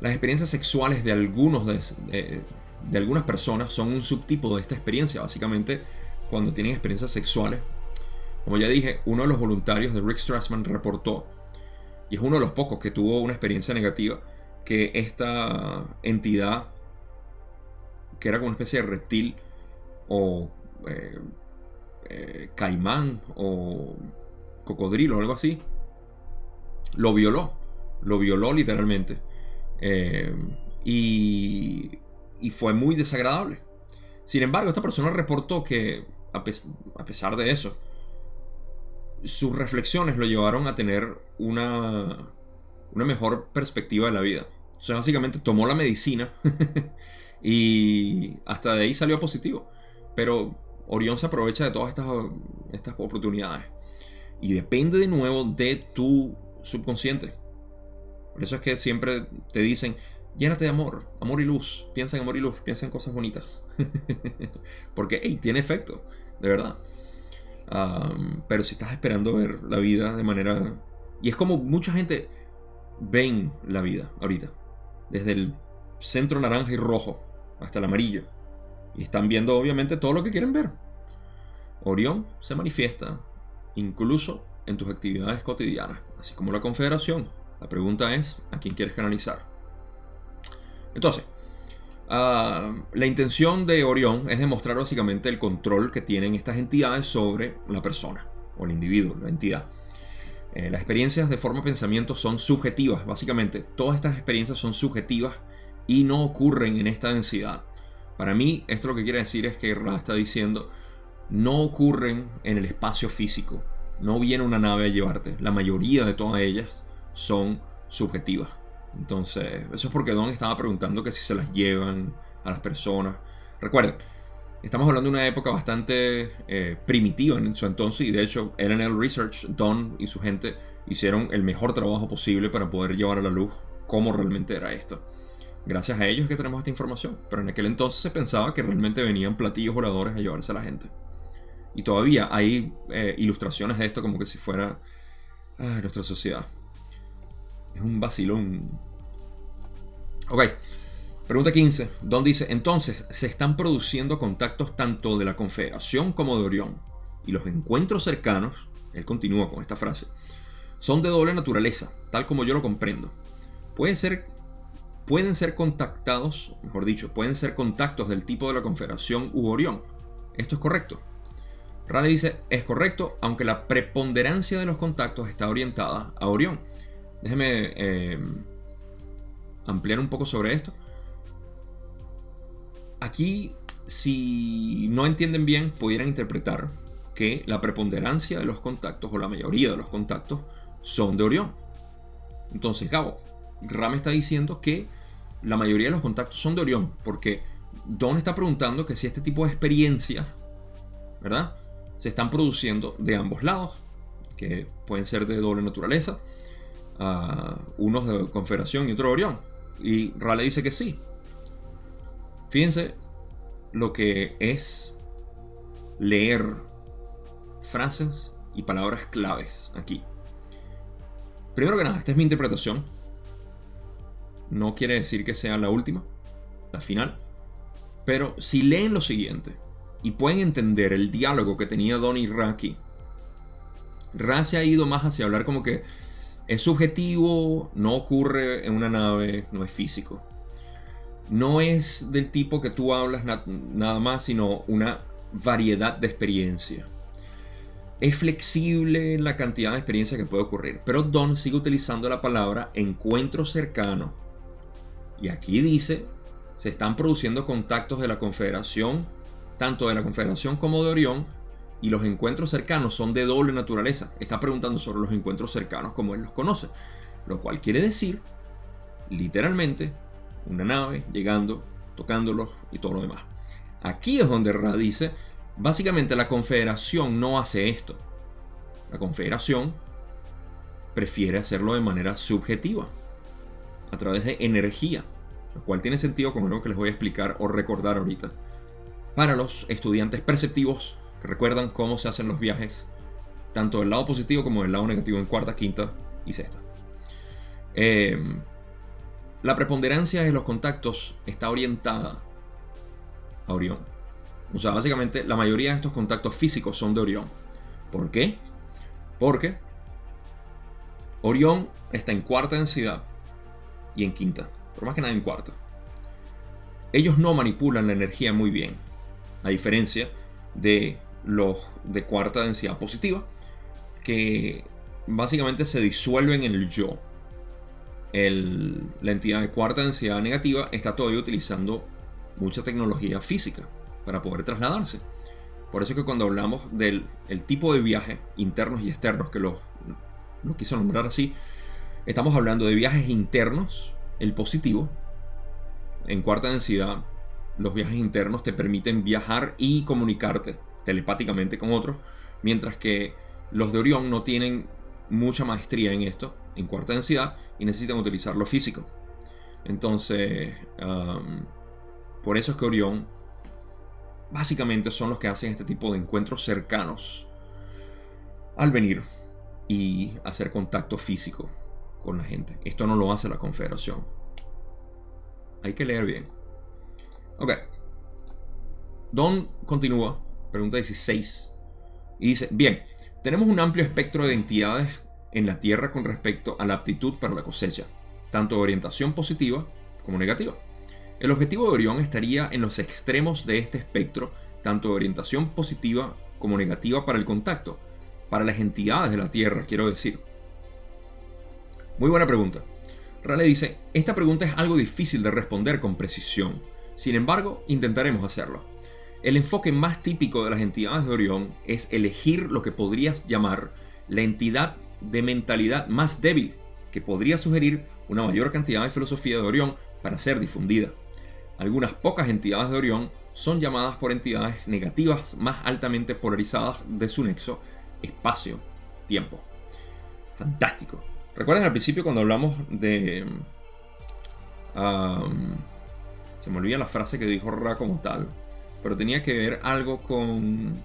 Las experiencias sexuales de algunos de, de algunas personas son un subtipo de esta experiencia. Básicamente, cuando tienen experiencias sexuales, como ya dije, uno de los voluntarios de Rick Strassman reportó, y es uno de los pocos que tuvo una experiencia negativa, que esta entidad, que era como una especie de reptil o eh, eh, caimán o cocodrilo o algo así, lo violó, lo violó literalmente. Eh, y y fue muy desagradable. Sin embargo, esta persona reportó que, a, pesar de eso, sus reflexiones lo llevaron a tener una, una mejor perspectiva de la vida. O básicamente tomó la medicina y hasta de ahí salió positivo. Pero Orión se aprovecha de todas estas, estas oportunidades. Y depende de nuevo de tu subconsciente. Por eso es que siempre te dicen, Llénate de amor, amor y luz. Piensa en amor y luz, piensa en cosas bonitas. Porque, hey, tiene efecto, de verdad. Pero si estás esperando ver la vida de manera... Y es como mucha gente ven la vida ahorita. Desde el centro naranja y rojo hasta el amarillo. Y están viendo obviamente todo lo que quieren ver. Orión se manifiesta incluso en tus actividades cotidianas, así como la Confederación. La pregunta es, ¿a quién quieres canalizar? Entonces, ah, la intención de Orión es demostrar básicamente el control que tienen estas entidades sobre la persona o el individuo, la entidad. Eh, las experiencias de forma pensamiento son subjetivas, básicamente. Todas estas experiencias son subjetivas y no ocurren en esta densidad. Para mí, esto lo que quiere decir es que Ra está diciendo, no ocurren en el espacio físico. No viene una nave a llevarte. La mayoría de todas ellas son subjetivas. Entonces, eso es porque Don estaba preguntando que si se las llevan a las personas. Recuerden, estamos hablando de una época bastante eh, primitiva en su entonces y de hecho LNL Research, Don y su gente hicieron el mejor trabajo posible para poder llevar a la luz cómo realmente era esto. Gracias a ellos que tenemos esta información, pero en aquel entonces se pensaba que realmente venían platillos voladores a llevarse a la gente. Y todavía hay eh, ilustraciones de esto como que si fuera ah, nuestra sociedad. Es un vacilón. Ok. Pregunta 15. Don dice, entonces, se están produciendo contactos tanto de la Confederación como de Orión. Y los encuentros cercanos, él continúa con esta frase, son de doble naturaleza, tal como yo lo comprendo. Ser, pueden ser contactados, mejor dicho, pueden ser contactos del tipo de la Confederación u Orión. ¿Esto es correcto? Rale dice, es correcto, aunque la preponderancia de los contactos está orientada a Orión. Déjeme eh, ampliar un poco sobre esto. Aquí, si no entienden bien, pudieran interpretar que la preponderancia de los contactos, o la mayoría de los contactos, son de Orión. Entonces, Gabo, Ram está diciendo que la mayoría de los contactos son de Orión, porque Don está preguntando que si este tipo de experiencias, ¿verdad? Se están produciendo de ambos lados, que pueden ser de doble naturaleza, unos de Confederación y otro de Orión. Y Raleigh dice que sí. Fíjense lo que es leer frases y palabras claves aquí. Primero que nada, esta es mi interpretación. No quiere decir que sea la última, la final. Pero si leen lo siguiente y pueden entender el diálogo que tenía Don y Ra aquí, Ra se ha ido más hacia hablar como que es subjetivo, no ocurre en una nave, no es físico. No es del tipo que tú hablas nada más, sino una variedad de experiencia. Es flexible la cantidad de experiencia que puede ocurrir, pero Don sigue utilizando la palabra encuentro cercano. Y aquí dice, se están produciendo contactos de la Confederación, tanto de la Confederación como de Orión, y los encuentros cercanos son de doble naturaleza. Está preguntando sobre los encuentros cercanos como él los conoce. Lo cual quiere decir literalmente una nave llegando, tocándolos y todo lo demás. Aquí es donde Ra dice, básicamente la confederación no hace esto. La confederación prefiere hacerlo de manera subjetiva, a través de energía, lo cual tiene sentido con algo que les voy a explicar o recordar ahorita. Para los estudiantes perceptivos recuerdan cómo se hacen los viajes, tanto del lado positivo como del lado negativo en cuarta, quinta y sexta. Em, la preponderancia de los contactos está orientada a Orión. O sea, básicamente la mayoría de estos contactos físicos son de Orión. ¿Por qué? Porque Orión está en cuarta densidad y en quinta, pero más que nada en cuarta. Ellos no manipulan la energía muy bien, a diferencia de los de cuarta densidad positiva, que básicamente se disuelven en el yo. la entidad de cuarta densidad negativa está todavía utilizando mucha tecnología física para poder trasladarse. Por eso es que cuando hablamos del tipo de viaje internos y externos, que lo, lo quiso nombrar así, estamos hablando de viajes internos, el positivo. En cuarta densidad, los viajes internos te permiten viajar y comunicarte telepáticamente con otros, mientras que los de Orión no tienen mucha maestría en esto, en cuarta densidad, y necesitan utilizar lo físico. Entonces, por eso es que Orión básicamente son los que hacen este tipo de encuentros cercanos al venir y hacer contacto físico con la gente. Esto no lo hace la Confederación. Hay que leer bien. Ok. Don continúa, pregunta 16, y dice, bien, tenemos un amplio espectro de entidades en la Tierra con respecto a la aptitud para la cosecha, tanto de orientación positiva como negativa. El objetivo de Orión estaría en los extremos de este espectro, tanto de orientación positiva como negativa para el contacto, para las entidades de la Tierra, quiero decir. Muy buena pregunta. Rale dice, esta pregunta es algo difícil de responder con precisión, sin embargo, intentaremos hacerlo. El enfoque más típico de las entidades de Orión es elegir lo que podrías llamar la entidad de mentalidad más débil, que podría sugerir una mayor cantidad de filosofía de Orión para ser difundida. Algunas pocas entidades de Orión son llamadas por entidades negativas más altamente polarizadas de su nexo espacio-tiempo. Fantástico. ¿Recuerdan al principio cuando hablamos de... se me olvida la frase que dijo Ra como tal, pero tenía que ver algo con...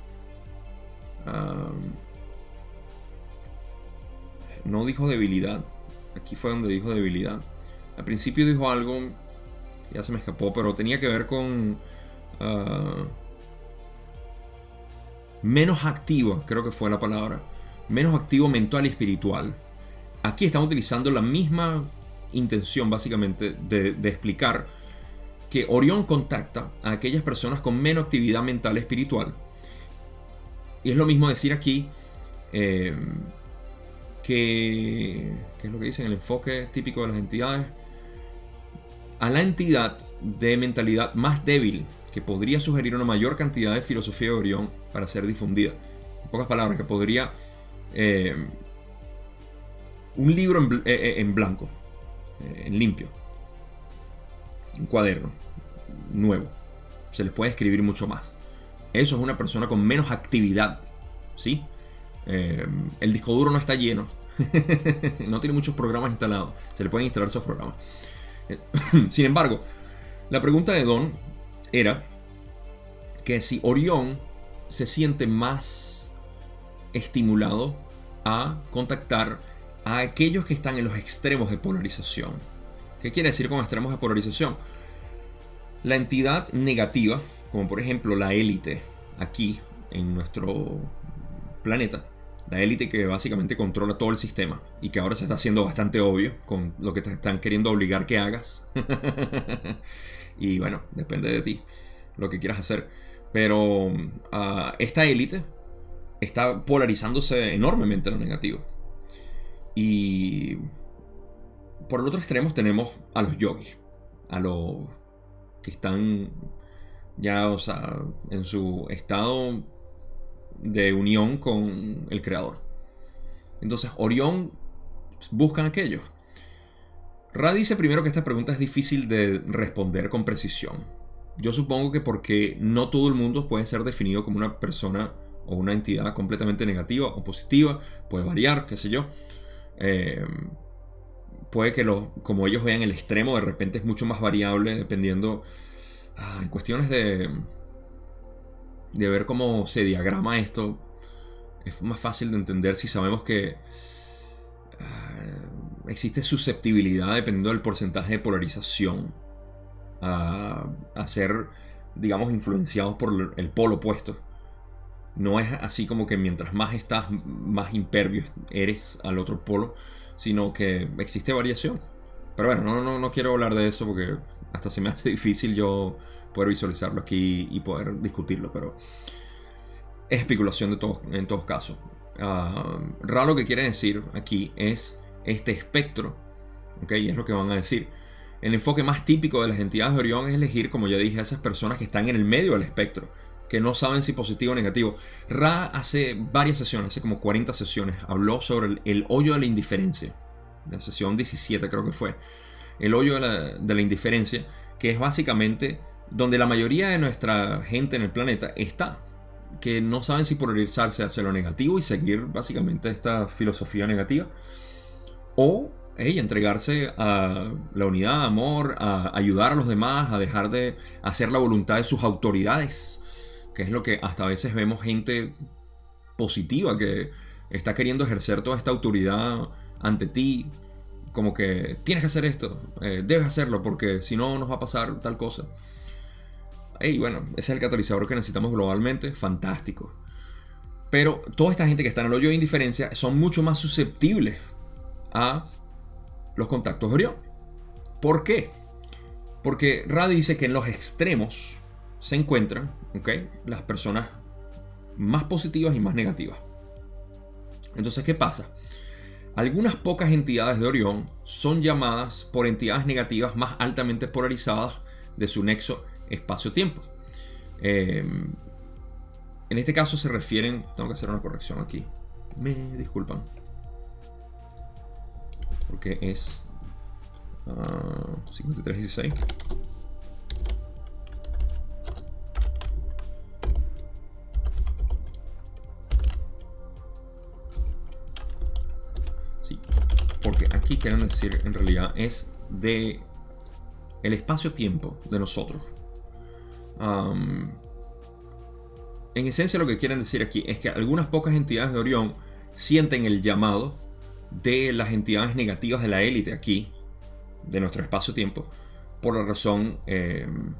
no dijo debilidad. Aquí fue donde dijo debilidad. Al principio dijo algo ya se me escapó, pero tenía que ver con... Ah, menos activo, creo que fue la palabra. Menos activo mental y espiritual. Aquí estamos utilizando la misma intención básicamente de, explicar que Orión contacta a aquellas personas con menos actividad mental espiritual. Y es lo mismo decir aquí eh, que, ¿qué es lo que dicen? El enfoque típico de las entidades a la entidad de mentalidad más débil que podría sugerir una mayor cantidad de filosofía de Orión para ser difundida. En pocas palabras, que podría... Eh, un libro en, eh, eh, blanco, en limpio, un cuaderno nuevo. Se les puede escribir mucho más. Eso es una persona con menos actividad, ¿sí? el disco duro no está lleno, no tiene muchos programas instalados. Se le pueden instalar esos programas. Sin embargo, la pregunta de Don era que si Orión se siente más estimulado a contactar a aquellos que están en los extremos de polarización. ¿Qué quiere decir con extremos de polarización? La entidad negativa, como por ejemplo la élite aquí en nuestro planeta, la élite que básicamente controla todo el sistema y que ahora se está haciendo bastante obvio con lo que te están queriendo obligar que hagas. y bueno, depende de ti lo que quieras hacer. Pero ah, esta élite está polarizándose enormemente en lo negativo. Y por el otro extremo tenemos a los yogis, a los que están ya, o sea, en su estado de unión con el creador. Entonces Orión buscan aquello. Ra dice primero que esta pregunta es difícil de responder con precisión. Yo supongo que porque no todo el mundo puede ser definido como una persona o una entidad completamente negativa o positiva, puede variar, qué sé yo. Eh, puede que lo, como ellos vean el extremo, de repente es mucho más variable dependiendo ah, en cuestiones de, de ver cómo se diagrama esto. Es más fácil de entender si sabemos que ah, existe susceptibilidad dependiendo del porcentaje de polarización a, a ser, digamos, influenciados por el polo opuesto. No es así como que mientras más estás, más impervio eres al otro polo, sino que existe variación. Pero bueno, no, no, no quiero hablar de eso porque hasta se me hace difícil yo poder visualizarlo aquí y poder discutirlo, pero es especulación de todos, en todos casos. Uh, Ra lo que quiere decir aquí es este espectro, ¿ok? Es lo que van a decir. El enfoque más típico de las entidades de Orión es elegir, como ya dije, a esas personas que están en el medio del espectro, que no saben si positivo o negativo. Ra hace varias sesiones, hace como 40 sesiones, habló sobre el, hoyo de la indiferencia. La sesión 17 creo que fue. El hoyo de la, de la indiferencia, que es básicamente donde la mayoría de nuestra gente en el planeta está. Que no saben si polarizarse hacia lo negativo y seguir básicamente esta filosofía negativa. O entregarse a la unidad, amor, a ayudar a los demás, a dejar de hacer la voluntad de sus autoridades que es lo que hasta a veces vemos gente positiva que está queriendo ejercer toda esta autoridad ante ti, como que tienes que hacer esto, eh, debes hacerlo porque si no nos va a pasar tal cosa. Y bueno, ese es el catalizador que necesitamos globalmente, fantástico. Pero toda esta gente que está en el hoyo de indiferencia son mucho más susceptibles a los contactos de Orión. ¿Por qué? Porque Ra dice que en los extremos se encuentran las personas más positivas y más negativas. Entonces, ¿qué pasa? Algunas pocas entidades de Orión son llamadas por entidades negativas más altamente polarizadas de su nexo espacio-tiempo. Em, en este caso se refieren, tengo que hacer una corrección aquí, me disculpan, porque es 5316. Aquí quieren decir en realidad es de el espacio-tiempo de nosotros. en esencia lo que quieren decir aquí es que algunas pocas entidades de Orión sienten el llamado de las entidades negativas de la élite aquí, de nuestro espacio-tiempo, por la razón em,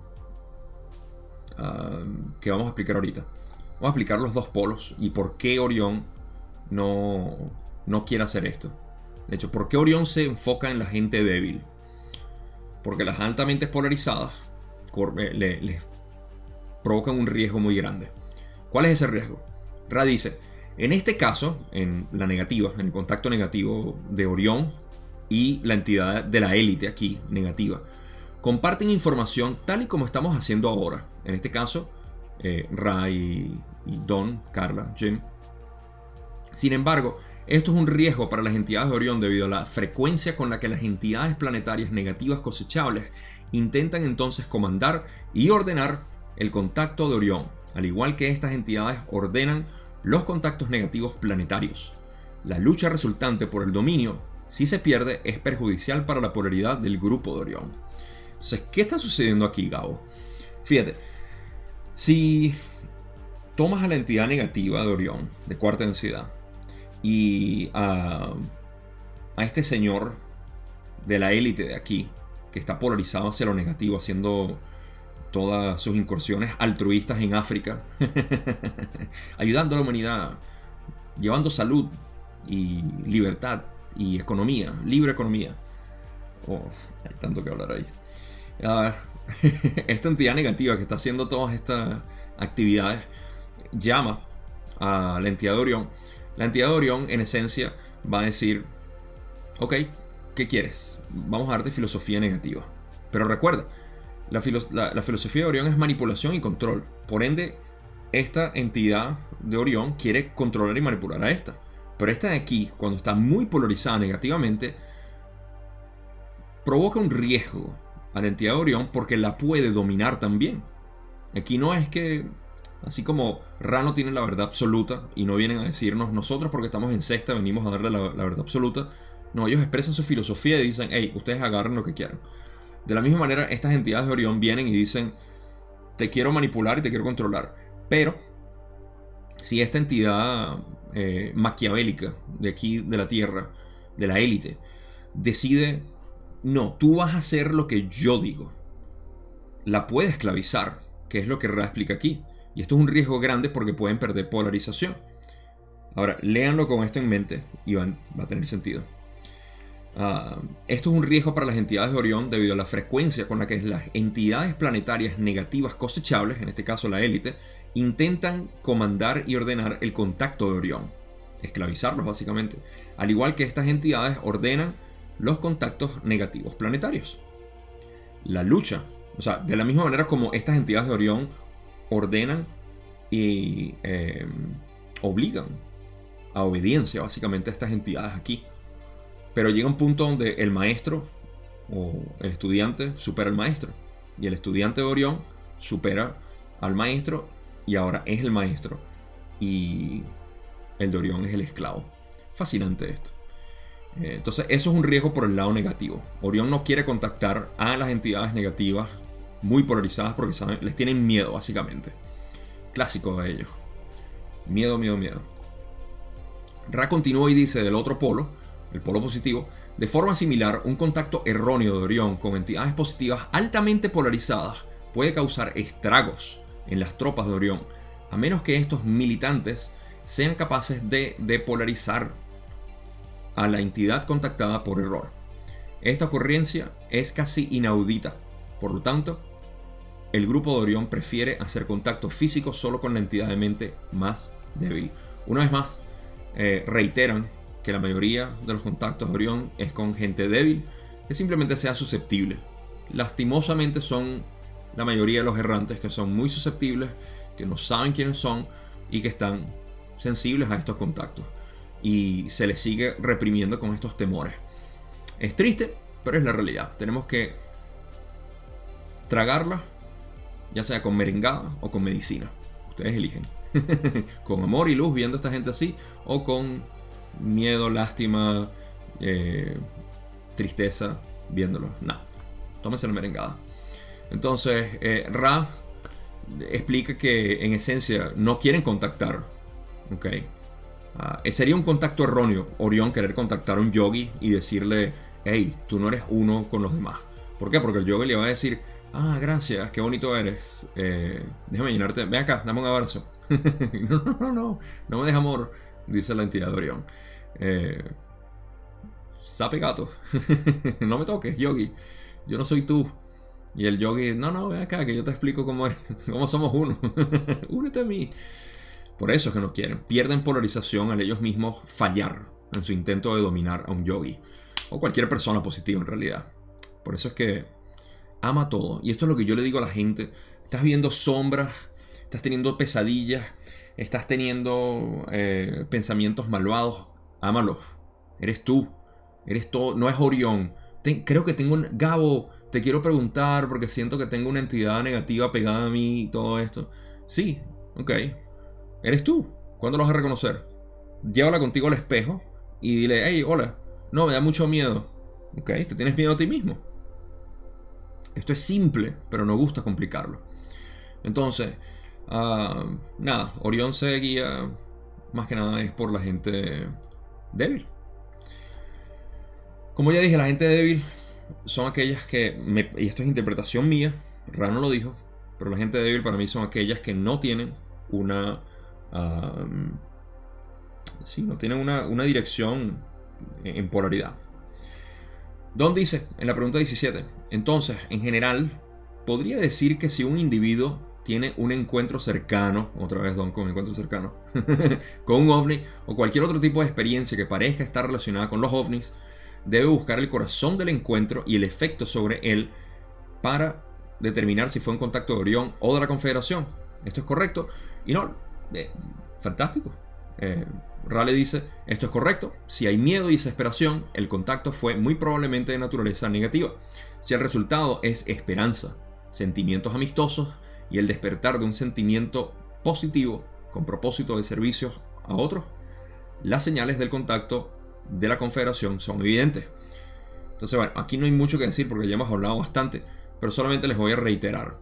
que vamos a explicar ahorita. Vamos a explicar los dos polos y por qué Orión no, no quiere hacer esto. De hecho, ¿por qué Orión se enfoca en la gente débil? Porque las altamente polarizadas eh, les provocan un riesgo muy grande. ¿Cuál es ese riesgo? Ra dice, en este caso, en la negativa, en el contacto negativo de Orión y la entidad de la élite aquí, negativa, comparten información tal y como estamos haciendo ahora. En este caso, eh, Ra y Don, Carla, Jim. Sin embargo, esto es un riesgo para las entidades de Orión debido a la frecuencia con la que las entidades planetarias negativas cosechables intentan entonces comandar y ordenar el contacto de Orión, al igual que estas entidades ordenan los contactos negativos planetarios. La lucha resultante por el dominio, si se pierde, es perjudicial para la polaridad del grupo de Orión. Entonces, ¿qué está sucediendo aquí, Gabo? Fíjate, si tomas a la entidad negativa de Orión, de cuarta densidad, y a, este señor de la élite de aquí, que está polarizado hacia lo negativo, haciendo todas sus incursiones altruistas en África, ayudando a la humanidad, llevando salud y libertad y economía, libre economía. Oh, hay tanto que hablar ahí. esta entidad negativa que está haciendo todas estas actividades llama a la entidad de Orión la entidad de Orión, en esencia, va a decir, ok, ¿qué quieres? Vamos a darte filosofía negativa. Pero recuerda, la, filosofía de Orión es manipulación y control. Por ende, esta entidad de Orión quiere controlar y manipular a esta. Pero esta de aquí, cuando está muy polarizada negativamente, provoca un riesgo a la entidad de Orión porque la puede dominar también. Aquí no es que, así como Ra no tiene la verdad absoluta y no vienen a decirnos nosotros porque estamos en sexta venimos a darle la, la verdad absoluta. No, ellos expresan su filosofía y dicen, hey, ustedes agarren lo que quieran. De la misma manera, estas entidades de Orión vienen y dicen, te quiero manipular y te quiero controlar. Pero, si esta entidad eh, maquiavélica de aquí, de la Tierra, de la élite, decide, no, tú vas a hacer lo que yo digo, la puede esclavizar, que es lo que Ra explica aquí. Y esto es un riesgo grande porque pueden perder polarización. Ahora, léanlo con esto en mente y va a tener sentido. Ah, esto es un riesgo para las entidades de Orión debido a la frecuencia con la que las entidades planetarias negativas cosechables, en este caso la élite, intentan comandar y ordenar el contacto de Orión, esclavizarlos básicamente, al igual que estas entidades ordenan los contactos negativos planetarios. La lucha, o sea, de la misma manera como estas entidades de Orión ordenan y eh, obligan a obediencia básicamente a estas entidades aquí pero llega un punto donde el maestro o el estudiante supera al maestro. Y el estudiante de Orión supera al maestro y ahora es el maestro. Y el de Orión es el esclavo. Fascinante esto. Eh, entonces eso es un riesgo por el lado negativo. Orión no quiere contactar a las entidades negativas muy polarizadas porque les tienen miedo básicamente. Clásico de ellos. Miedo, miedo, miedo. Ra continúa y dice del otro polo, el polo positivo, de forma similar, un contacto erróneo de Orión con entidades positivas altamente polarizadas puede causar estragos en las tropas de Orión, a menos que estos militantes sean capaces de depolarizar a la entidad contactada por error. Esta ocurrencia es casi inaudita, por lo tanto, el grupo de Orión prefiere hacer contacto físico solo con la entidad de mente más débil. Una vez más, eh, reiteran que la mayoría de los contactos de Orión es con gente débil que simplemente sea susceptible. Lastimosamente son la mayoría de los errantes que son muy susceptibles, que no saben quiénes son y que están sensibles a estos contactos. Y se les sigue reprimiendo con estos temores. Es triste, pero es la realidad. Tenemos que tragarla, ya sea con merengada o con medicina. Ustedes eligen. con amor y luz viendo a esta gente así o con miedo, lástima, eh, tristeza viéndolo. No, tómese la merengada. Entonces, eh, Ra explica que en esencia no quieren contactar. Ok. Ah, sería un contacto erróneo, Orión querer contactar a un yogi y decirle, hey, tú no eres uno con los demás. ¿Por qué? Porque el yogi le va a decir, ah, gracias, qué bonito eres. Eh, déjame llenarte, ven acá, dame un abrazo. no, no, no, no, no me deja amor, dice la entidad de Orión. Eh, sape gato. no me toques, yogi. Yo no soy tú. Y el yogi, no, no, ven acá, que yo te explico cómo somos uno. Únete a mí. Por eso es que no quieren. Pierden polarización al ellos mismos fallar en su intento de dominar a un yogi. O cualquier persona positiva en realidad. Por eso es que ama todo. Y esto es lo que yo le digo a la gente. Estás viendo sombras, estás teniendo pesadillas, estás teniendo eh, pensamientos malvados ámalo. Eres tú. Eres todo. No es Orión. creo que tengo un. Gabo, te quiero preguntar porque siento que tengo una entidad negativa pegada a mí y todo esto. Sí, ok. Eres tú. ¿Cuándo lo vas a reconocer? Llévala contigo al espejo y dile, hey, hola. No, me da mucho miedo. Ok, te tienes miedo a ti mismo. Esto es simple, pero no gusta complicarlo. Entonces, ah, nada, Orión se guía más que nada es por la gente débil. Como ya dije, la gente débil son aquellas que, y esto es interpretación mía, Rano lo dijo, pero la gente débil para mí son aquellas que no tienen una... sí, no tienen una, una dirección en polaridad. Don dice en la pregunta 17, entonces, en general, podría decir que si un individuo tiene un encuentro cercano, otra vez Don con encuentro cercano, con un ovni o cualquier otro tipo de experiencia que parezca estar relacionada con los ovnis, debe buscar el corazón del encuentro y el efecto sobre él para determinar si fue un contacto de Orión o de la Confederación. Esto es correcto. Y no, eh, fantástico. Eh, Raleigh dice, esto es correcto, si hay miedo y desesperación, el contacto fue muy probablemente de naturaleza negativa. Si el resultado es esperanza, sentimientos amistosos y el despertar de un sentimiento positivo con propósito de servicios a otros, las señales del contacto de la confederación son evidentes. Entonces, bueno, aquí no hay mucho que decir porque ya hemos hablado bastante, pero solamente les voy a reiterar.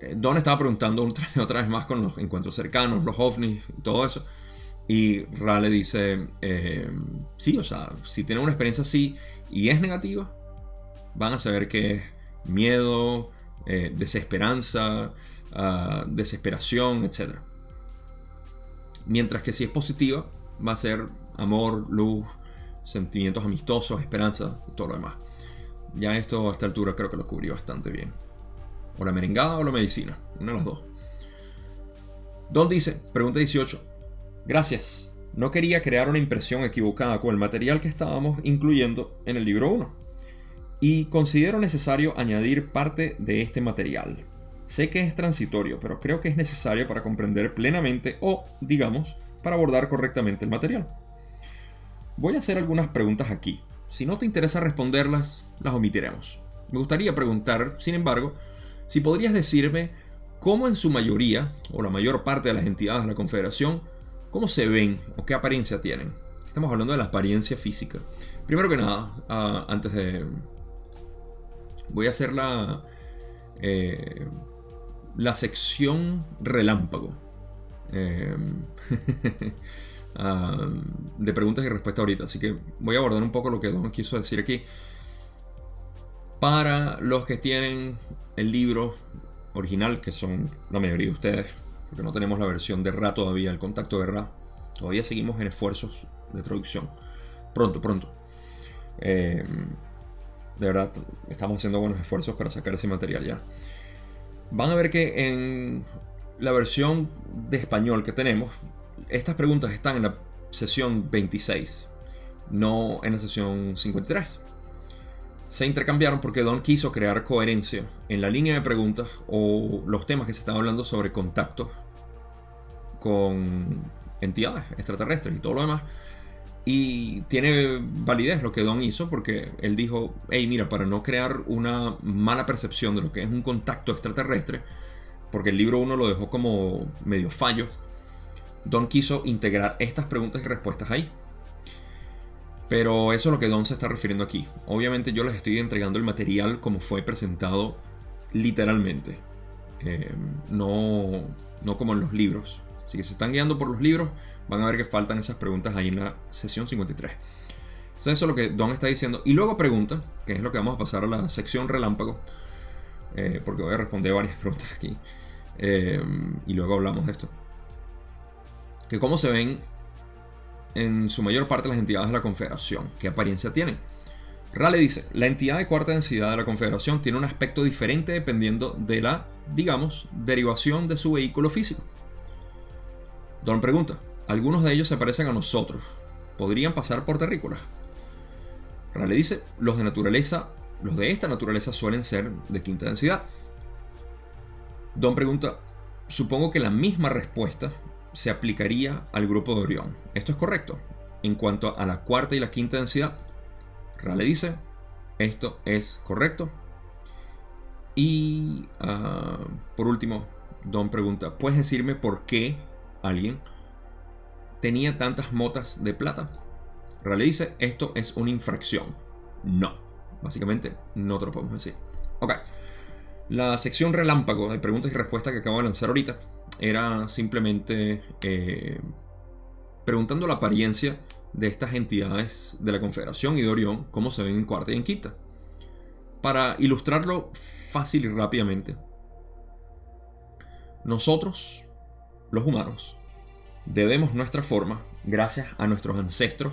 Eh, Don estaba preguntando otra, vez más con los encuentros cercanos, los ovnis todo eso. Y Ra le dice, eh, sí, o sea, si tienen una experiencia así y es negativa, van a saber que es miedo, eh, desesperanza, ah, desesperación, etc. Mientras que si es positiva, va a ser amor, luz, sentimientos amistosos, esperanza todo lo demás. Ya esto a esta altura creo que lo cubrí bastante bien. O la merengada o la medicina, una de las dos. Don dice, pregunta 18. Gracias. No quería crear una impresión equivocada con el material que estábamos incluyendo en el libro 1. Y considero necesario añadir parte de este material. Sé que es transitorio, pero creo que es necesario para comprender plenamente o, digamos, para abordar correctamente el material. Voy a hacer algunas preguntas aquí. Si no te interesa responderlas, las omitiremos. Me gustaría preguntar, sin embargo, si podrías decirme cómo en su mayoría, o la mayor parte de las entidades de la Confederación, cómo se ven o qué apariencia tienen. Estamos hablando de la apariencia física. Primero que nada, ah, antes de... Voy a hacer la... Eh, la sección relámpago. Eh, de preguntas y respuestas ahorita. Así que voy a abordar un poco lo que Don quiso decir aquí. Para los que tienen el libro original, que son la mayoría de ustedes, porque no tenemos la versión de Ra todavía, el contacto de Ra, todavía seguimos en esfuerzos de traducción. Pronto, pronto. Eh, de verdad, estamos haciendo buenos esfuerzos para sacar ese material ya. Van a ver que en la versión de español que tenemos, estas preguntas están en la sesión 26, no en la sesión 53. Se intercambiaron porque Don quiso crear coherencia en la línea de preguntas o los temas que se estaban hablando sobre contactos con entidades extraterrestres y todo lo demás. Y tiene validez lo que Don hizo porque él dijo, hey mira, para no crear una mala percepción de lo que es un contacto extraterrestre, porque el libro 1 lo dejó como medio fallo, Don quiso integrar estas preguntas y respuestas ahí. Pero eso es lo que Don se está refiriendo aquí. Obviamente yo les estoy entregando el material como fue presentado literalmente. Eh, no, no como en los libros. Así que si están guiando por los libros, van a ver que faltan esas preguntas ahí en la sesión 53. eso es lo que Don está diciendo. Y luego pregunta, que es lo que vamos a pasar a la sección relámpago. Eh, porque voy a responder varias preguntas aquí. Eh, y luego hablamos de esto que cómo se ven en su mayor parte las entidades de la Confederación, qué apariencia tienen. Raleigh dice, la entidad de cuarta densidad de la Confederación tiene un aspecto diferente dependiendo de la, digamos, derivación de su vehículo físico. Don pregunta, algunos de ellos se parecen a nosotros, ¿podrían pasar por terrícolas? Raleigh dice, los de naturaleza, los de esta naturaleza suelen ser de quinta densidad. Don pregunta, supongo que la misma respuesta se aplicaría al grupo de Orión. Esto es correcto. En cuanto a la cuarta y la quinta densidad, Rale dice, esto es correcto. Y ah, por último, Don pregunta, ¿puedes decirme por qué alguien tenía tantas motas de plata? Rale dice, esto es una infracción. No. Básicamente, no te lo podemos decir. Ok. La sección relámpago de preguntas y respuestas que acabo de lanzar ahorita era simplemente eh, preguntando la apariencia de estas entidades de la Confederación y de Orión, cómo se ven en cuarta y en quinta. Para ilustrarlo fácil y rápidamente, nosotros, los humanos, debemos nuestra forma gracias a nuestros ancestros,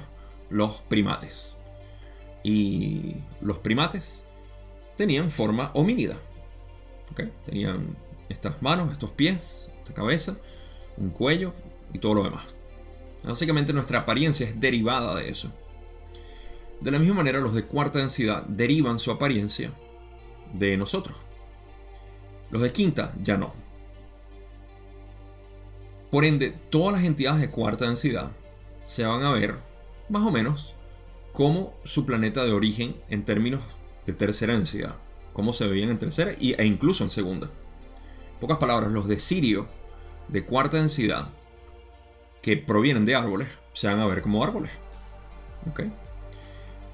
los primates. Y los primates tenían forma homínida. Tenían estas manos, estos pies, esta cabeza, un cuello y todo lo demás. Básicamente nuestra apariencia es derivada de eso. De la misma manera, los de cuarta densidad derivan su apariencia de nosotros. Los de quinta ya no. Por ende, todas las entidades de cuarta densidad se van a ver más o menos como su planeta de origen en términos de tercera densidad, cómo se veían en tercera e incluso en segunda. En pocas palabras, los de Sirio de cuarta densidad que provienen de árboles se van a ver como árboles.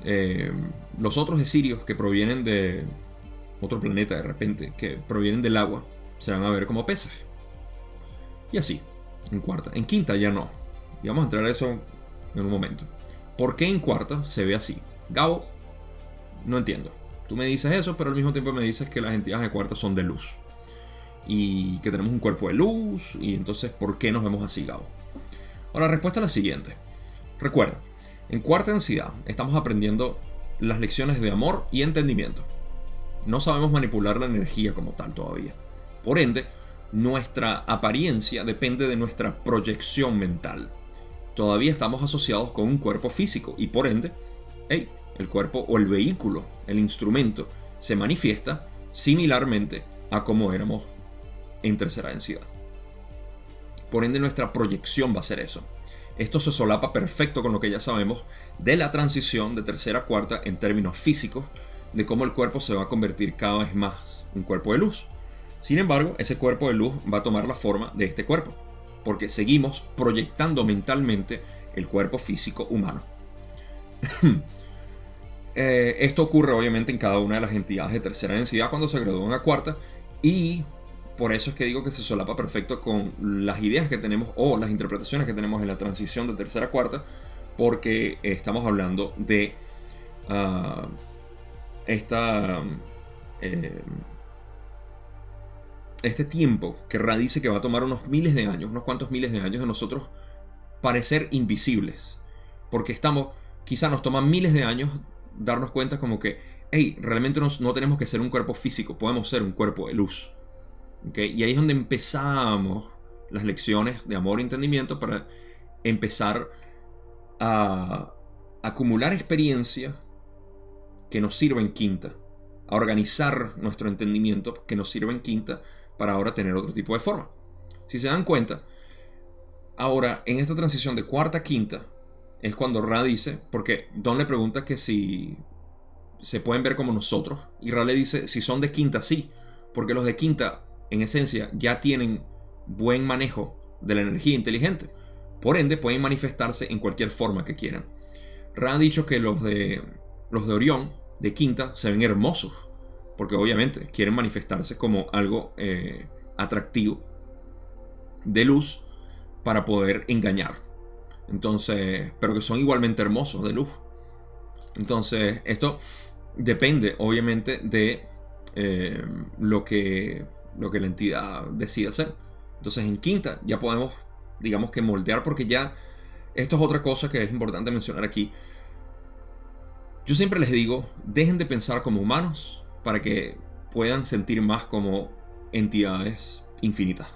Eh, los otros de Sirios que provienen de otro planeta de repente, que provienen del agua, se van a ver como peces. Y así, en cuarta. En quinta ya no. Y vamos a entrar a eso en un momento. ¿Por qué en cuarta se ve así? Gabo, no entiendo. Tú me dices eso, pero al mismo tiempo me dices que las entidades de cuarta son de luz. Y que tenemos un cuerpo de luz. Y entonces, ¿por qué nos vemos así, Gabo? Ahora, la respuesta es la siguiente. Recuerda, en cuarta densidad estamos aprendiendo las lecciones de amor y entendimiento. No sabemos manipular la energía como tal todavía. Por ende, nuestra apariencia depende de nuestra proyección mental. Todavía estamos asociados con un cuerpo físico y por ende, el cuerpo o el vehículo, el instrumento, se manifiesta similarmente a como éramos en tercera densidad. Por ende, nuestra proyección va a ser eso. Esto se solapa perfecto con lo que ya sabemos de la transición de tercera a cuarta en términos físicos, de cómo el cuerpo se va a convertir cada vez más un cuerpo de luz. Sin embargo, ese cuerpo de luz va a tomar la forma de este cuerpo, porque seguimos proyectando mentalmente el cuerpo físico humano. Eh, esto ocurre obviamente en cada una de las entidades de tercera densidad cuando se gradúan a cuarta y por eso es que digo que se solapa perfecto con las ideas que tenemos o las interpretaciones que tenemos en la transición de tercera a cuarta, porque estamos hablando de ah, esta, eh, este tiempo que radice que va a tomar unos miles de años, unos cuantos miles de años de nosotros parecer invisibles, porque estamos, quizá nos toma miles de años darnos cuenta como que, hey, realmente no tenemos que ser un cuerpo físico, podemos ser un cuerpo de luz. Y ahí es donde empezamos las lecciones de amor y entendimiento para empezar a acumular experiencia que nos sirva en quinta, a organizar nuestro entendimiento que nos sirva en quinta para ahora tener otro tipo de forma. Si se dan cuenta, ahora en esta transición de cuarta a quinta es cuando Ra dice, porque Don le pregunta que si se pueden ver como nosotros, y Ra le dice, si son de quinta, sí, porque los de quinta en esencia, ya tienen buen manejo de la energía inteligente. Por ende, pueden manifestarse en cualquier forma que quieran. Ra ha dicho que los de, los de Orión, de Quinta, se ven hermosos. Porque obviamente quieren manifestarse como algo eh, atractivo de luz para poder engañar. Entonces, pero que son igualmente hermosos de luz. Entonces, esto depende obviamente de eh, lo que lo que la entidad decide hacer. Entonces en quinta ya podemos, digamos que moldear porque ya esto es otra cosa que es importante mencionar aquí. Yo siempre les digo, dejen de pensar como humanos para que puedan sentir más como entidades infinitas.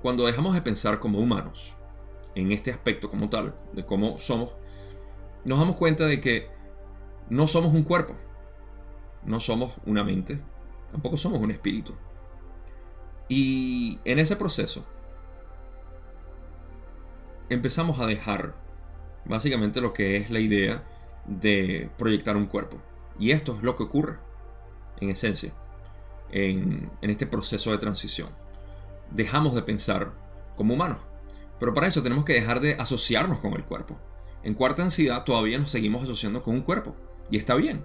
Cuando dejamos de pensar como humanos, en este aspecto como tal, de cómo somos, nos damos cuenta de que no somos un cuerpo, no somos una mente, Tampoco somos un espíritu. Y en ese proceso empezamos a dejar básicamente lo que es la idea de proyectar un cuerpo. Y esto es lo que ocurre, en esencia, en, este proceso de transición. Dejamos de pensar como humanos. Pero para eso tenemos que dejar de asociarnos con el cuerpo. En cuarta ansiedad todavía nos seguimos asociando con un cuerpo. Y está bien.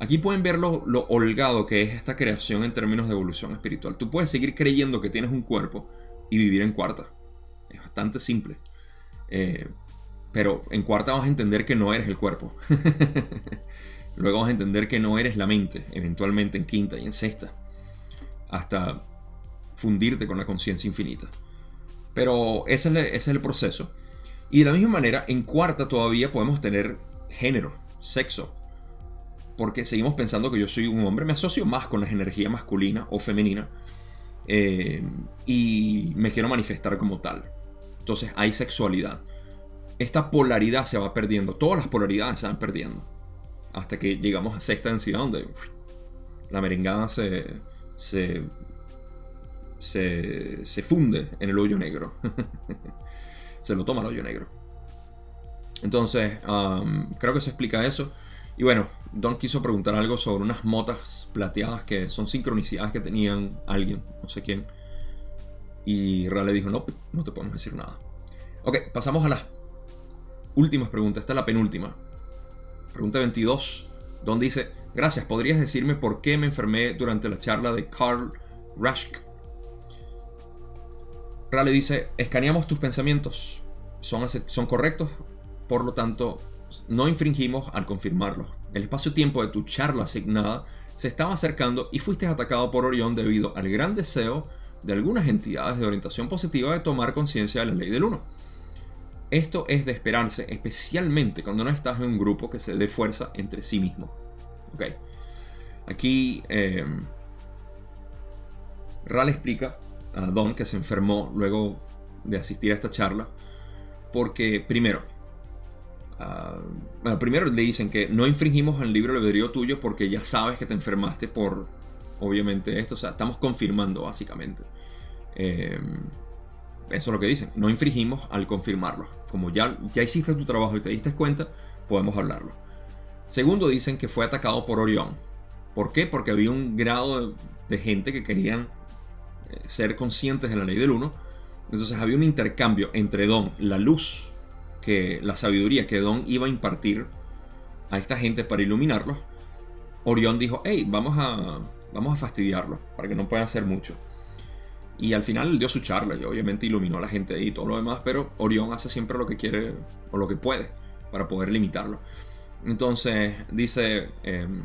Aquí pueden ver lo, holgado que es esta creación en términos de evolución espiritual. Tú puedes seguir creyendo que tienes un cuerpo y vivir en cuarta. Es bastante simple. Eh, pero en cuarta vas a entender que no eres el cuerpo. Luego vas a entender que no eres la mente, eventualmente en quinta y en sexta. Hasta fundirte con la conciencia infinita. Pero ese es, el proceso. Y de la misma manera, en cuarta todavía podemos tener género, sexo, porque seguimos pensando que yo soy un hombre, me asocio más con la energía masculina o femenina eh, y me quiero manifestar como tal. Entonces hay sexualidad. Esta polaridad se va perdiendo, todas las polaridades se van perdiendo. Hasta que llegamos a sexta densidad donde la merengada se, se, se, se funde en el hoyo negro. se lo toma el hoyo negro. Entonces, creo que se explica eso. Y bueno, Don quiso preguntar algo sobre unas motas plateadas que son sincronicidades que tenían alguien, no sé quién. Y Ra le dijo, no, no te podemos decir nada. Ok, pasamos a las últimas preguntas. Esta es la penúltima. Pregunta 22. Don dice, gracias, ¿podrías decirme por qué me enfermé durante la charla de Carl Raschk? Ra le dice, escaneamos tus pensamientos. Son, correctos, por lo tanto, no infringimos al confirmarlo. El espacio-tiempo de tu charla asignada se estaba acercando y fuiste atacado por Orión debido al gran deseo de algunas entidades de orientación positiva de tomar conciencia de la ley del uno. Esto es de esperarse, especialmente cuando no estás en un grupo que se dé fuerza entre sí mismo. Ok. Aquí eh, explica a Don que se enfermó luego de asistir a esta charla. Porque, primero, bueno, primero le dicen que no infringimos el libro albedrío tuyo porque ya sabes que te enfermaste por, obviamente, esto. O sea, estamos confirmando, básicamente. Eh, eso es lo que dicen. No infringimos al confirmarlo. Como ya, ya hiciste tu trabajo y te diste cuenta, podemos hablarlo. Segundo, dicen que fue atacado por Orión. ¿Por qué? Porque había un grado de, gente que querían ser conscientes de la ley del uno. Entonces había un intercambio entre Don, la luz, que la sabiduría que Don iba a impartir a esta gente para iluminarlos. Orión dijo, hey, vamos a, vamos a fastidiarlo para que no puedan hacer mucho. Y al final dio su charla y obviamente iluminó a la gente y todo lo demás, pero Orión hace siempre lo que quiere o lo que puede para poder limitarlo. Entonces dice, em,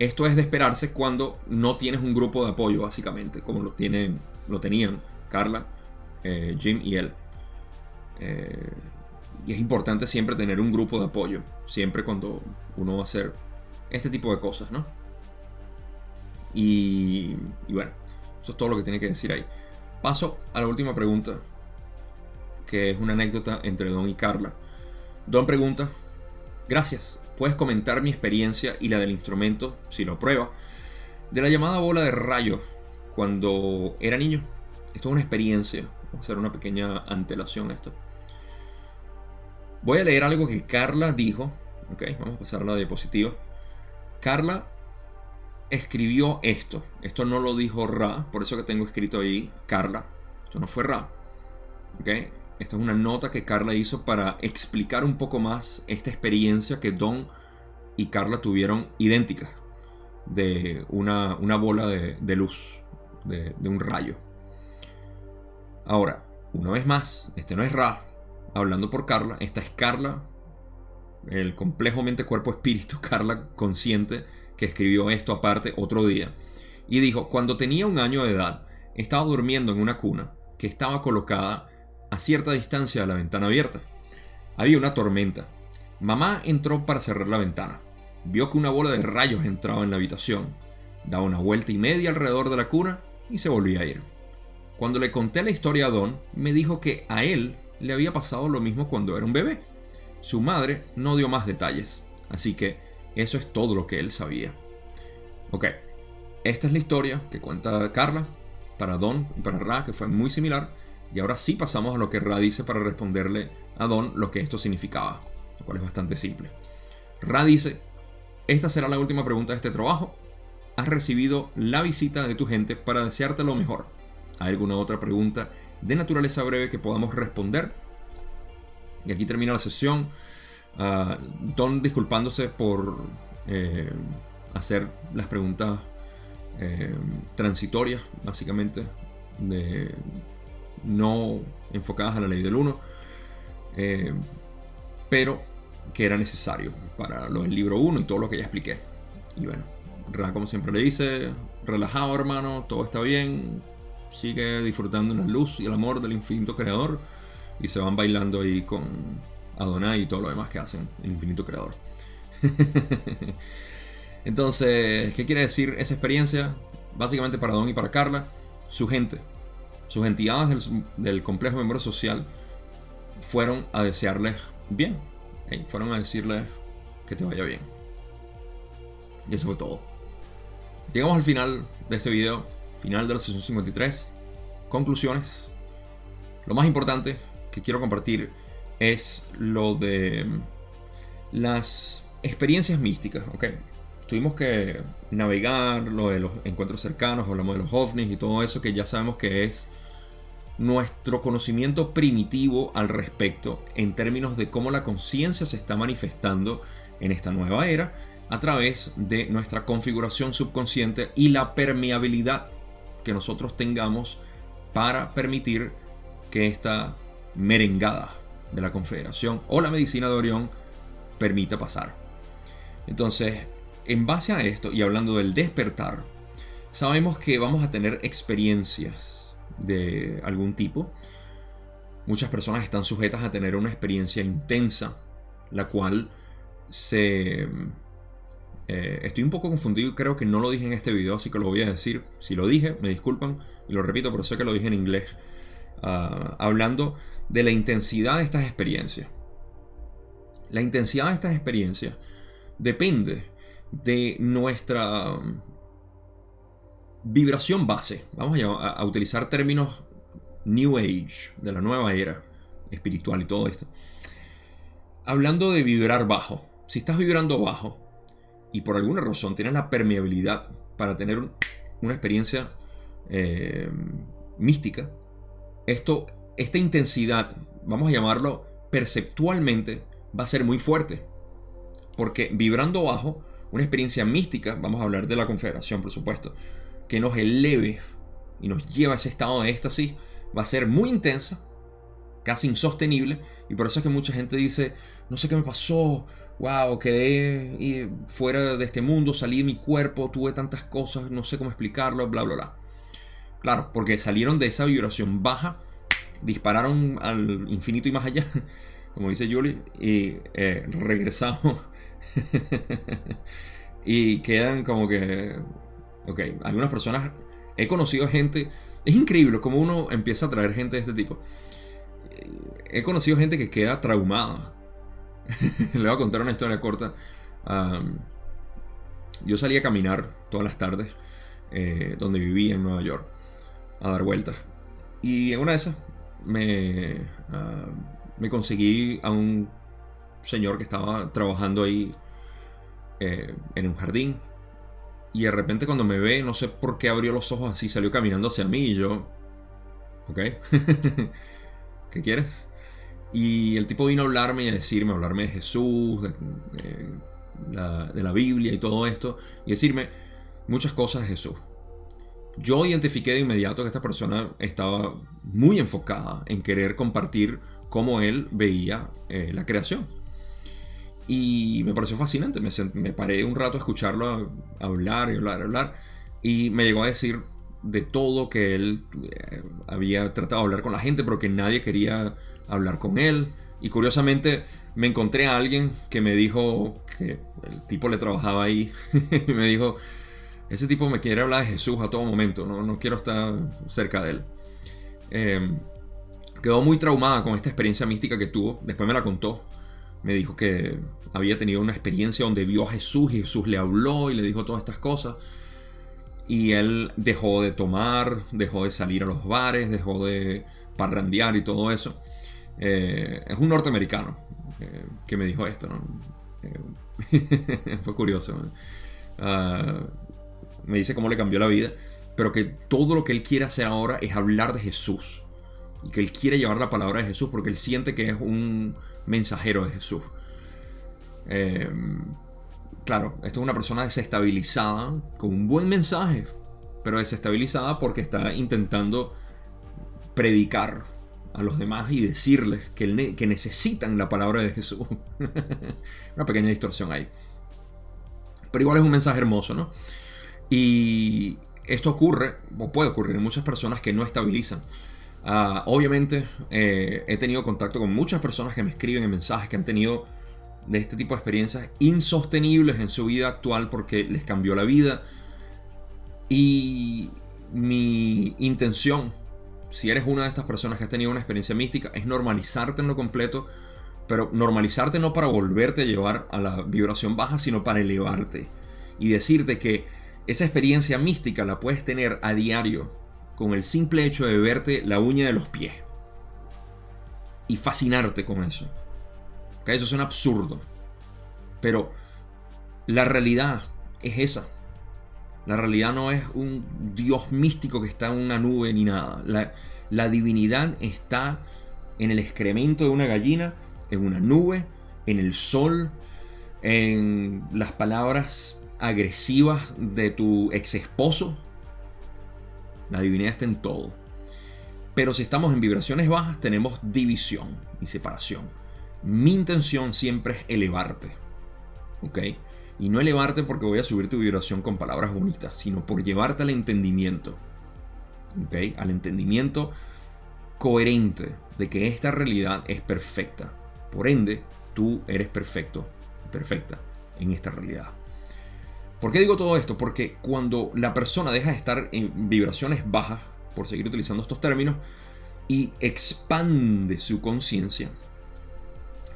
esto es de esperarse cuando no tienes un grupo de apoyo básicamente, como lo, tienen, lo tenían Carla, eh, Jim y él. Eh, y es importante siempre tener un grupo de apoyo, siempre cuando uno va a hacer este tipo de cosas, ¿no? y bueno, eso es todo lo que tiene que decir ahí. Paso a la última pregunta, que es una anécdota entre Don y Carla. Don pregunta, gracias, puedes comentar mi experiencia y la del instrumento, si lo prueba, de la llamada bola de rayo cuando era niño. Esto es una experiencia, vamos a hacer una pequeña antelación a esto. Voy a leer algo que Carla dijo, ok, vamos a pasar a la diapositiva. Carla escribió esto. Esto no lo dijo Ra, por eso que tengo escrito ahí Carla. Esto no fue Ra. ¿Ok? Esta es una nota que Carla hizo para explicar un poco más esta experiencia que Don y Carla tuvieron idéntica. De una, bola de, luz, de, de, un rayo. Ahora, una vez más, este no es Ra hablando por Carla, esta es Carla, el complejo mente-cuerpo-espíritu, Carla consciente que escribió esto aparte otro día, y dijo, cuando tenía un año de edad, estaba durmiendo en una cuna que estaba colocada a cierta distancia de la ventana abierta. Había una tormenta. Mamá entró para cerrar la ventana. Vio que una bola de rayos entraba en la habitación, daba una vuelta y media alrededor de la cuna y se volvía a ir. Cuando le conté la historia a Don, me dijo que a él le había pasado lo mismo cuando era un bebé. Su madre no dio más detalles, así que eso es todo lo que él sabía. Ok, esta es la historia que cuenta Carla para Don y para Ra, que fue muy similar. Y ahora sí pasamos a lo que Ra dice para responderle a Don lo que esto significaba, lo cual es bastante simple. Ra dice, esta será la última pregunta de este trabajo. Has recibido la visita de tu gente para desearte lo mejor. ¿Hay alguna otra pregunta de naturaleza breve que podamos responder? Y aquí termina la sesión. Don disculpándose por eh, hacer las preguntas eh, transitorias, básicamente, de, no enfocadas a la ley del 1, eh, pero que era necesario para lo del libro 1 y todo lo que ya expliqué. Y bueno, Ra, como siempre le dice, relajado hermano, todo está bien, sigue disfrutando la luz y el amor del infinito creador y se van bailando ahí con Adonai y todo lo demás que hacen el infinito creador. Entonces, ¿qué quiere decir esa experiencia? Básicamente para Don y para Carla, su gente, sus entidades del, complejo de memoria social fueron a desearles bien, fueron a decirles que te vaya bien. Y eso fue todo. Llegamos al final de este video, final de la sesión 53. Conclusiones. Lo más importante que quiero compartir es lo de las experiencias místicas, ¿ok? Tuvimos que navegar lo de los encuentros cercanos, hablamos de los ovnis y todo eso que ya sabemos que es nuestro conocimiento primitivo al respecto en términos de cómo la conciencia se está manifestando en esta nueva era a través de nuestra configuración subconsciente y la permeabilidad que nosotros tengamos para permitir que esta merengada de la Confederación o la medicina de Orión permita pasar. Entonces, en base a esto y hablando del despertar, sabemos que vamos a tener experiencias de algún tipo. Muchas personas están sujetas a tener una experiencia intensa, la cual se... Eh, estoy un poco confundido y creo que no lo dije en este video, así que lo voy a decir. Si lo dije, me disculpan y lo repito, pero sé que lo dije en inglés. Ah, hablando de la intensidad de estas experiencias. La intensidad de estas experiencias depende de nuestra vibración base. Vamos a, utilizar términos New Age, de la nueva era espiritual y todo esto. Hablando de vibrar bajo. Si estás vibrando bajo y por alguna razón tienes la permeabilidad para tener una experiencia eh, mística, esto, esta intensidad, vamos a llamarlo perceptualmente, va a ser muy fuerte. Porque vibrando bajo, una experiencia mística, vamos a hablar de la confederación, por supuesto, que nos eleve y nos lleva a ese estado de éxtasis, va a ser muy intensa, casi insostenible, y por eso es que mucha gente dice, no sé qué me pasó, wow, quedé fuera de este mundo, salí de mi cuerpo, tuve tantas cosas, no sé cómo explicarlo, bla, bla, bla. Claro, porque salieron de esa vibración baja, dispararon al infinito y más allá, como dice Julie, y eh, regresamos. y quedan como que. Ok, algunas personas. He conocido gente. Es increíble cómo uno empieza a traer gente de este tipo. He conocido gente que queda traumada. Le voy a contar una historia corta. yo salí a caminar todas las tardes eh, donde vivía en Nueva York a dar vueltas. Y en una de esas me, ah, me conseguí a un señor que estaba trabajando ahí eh, en un jardín. Y de repente cuando me ve, no sé por qué abrió los ojos así, salió caminando hacia mí y yo... ¿Ok? ¿Qué quieres? Y el tipo vino a hablarme y a decirme, a hablarme de Jesús, de, la, Biblia y todo esto, y decirme muchas cosas de Jesús. Yo identifiqué de inmediato que esta persona estaba muy enfocada en querer compartir cómo él veía eh, la creación. Y me pareció fascinante, me, me paré un rato a escucharlo hablar y hablar y hablar. Y me llegó a decir de todo que él eh, había tratado de hablar con la gente, pero que nadie quería hablar con él. Y curiosamente me encontré a alguien que me dijo que el tipo le trabajaba ahí. y me dijo, ese tipo me quiere hablar de Jesús a todo momento, no, no quiero estar cerca de él. Eh, quedó muy traumada con esta experiencia mística que tuvo. Después me la contó. Me dijo que había tenido una experiencia donde vio a Jesús y Jesús le habló y le dijo todas estas cosas. Y él dejó de tomar, dejó de salir a los bares, dejó de parrandear y todo eso. Eh, es un norteamericano eh, que me dijo esto. Eh, fue curioso. Ah, me dice cómo le cambió la vida. Pero que todo lo que él quiere hacer ahora es hablar de Jesús y que él quiere llevar la palabra de Jesús porque él siente que es un mensajero de Jesús. Eh, claro, esto es una persona desestabilizada con un buen mensaje, pero desestabilizada porque está intentando predicar a los demás y decirles que, que necesitan la palabra de Jesús. una pequeña distorsión ahí. Pero igual es un mensaje hermoso, ¿no? Y esto ocurre, o puede ocurrir en muchas personas que no estabilizan. Ah, obviamente eh, he tenido contacto con muchas personas que me escriben en mensajes que han tenido de este tipo de experiencias insostenibles en su vida actual porque les cambió la vida. Y mi intención, si eres una de estas personas que has tenido una experiencia mística, es normalizarte en lo completo, pero normalizarte no para volverte a llevar a la vibración baja, sino para elevarte y decirte que esa experiencia mística la puedes tener a diario con el simple hecho de verte la uña de los pies. y fascinarte con eso. ¿Okay? Eso suena absurdo. Pero la realidad es esa. La realidad no es un Dios místico que está en una nube ni nada. La, la divinidad está en el excremento de una gallina, en una nube, en el sol, en las palabras agresivas de tu ex esposo. La divinidad está en todo. Pero si estamos en vibraciones bajas, tenemos división y separación. Mi intención siempre es elevarte. ¿Ok? Y no elevarte porque voy a subir tu vibración con palabras bonitas, sino por llevarte al entendimiento. ¿Ok? Al entendimiento coherente de que esta realidad es perfecta. Por ende, tú eres perfecto, perfecta en esta realidad. ¿Por qué digo todo esto? Porque cuando la persona deja de estar en vibraciones bajas, por seguir utilizando estos términos, y expande su conciencia,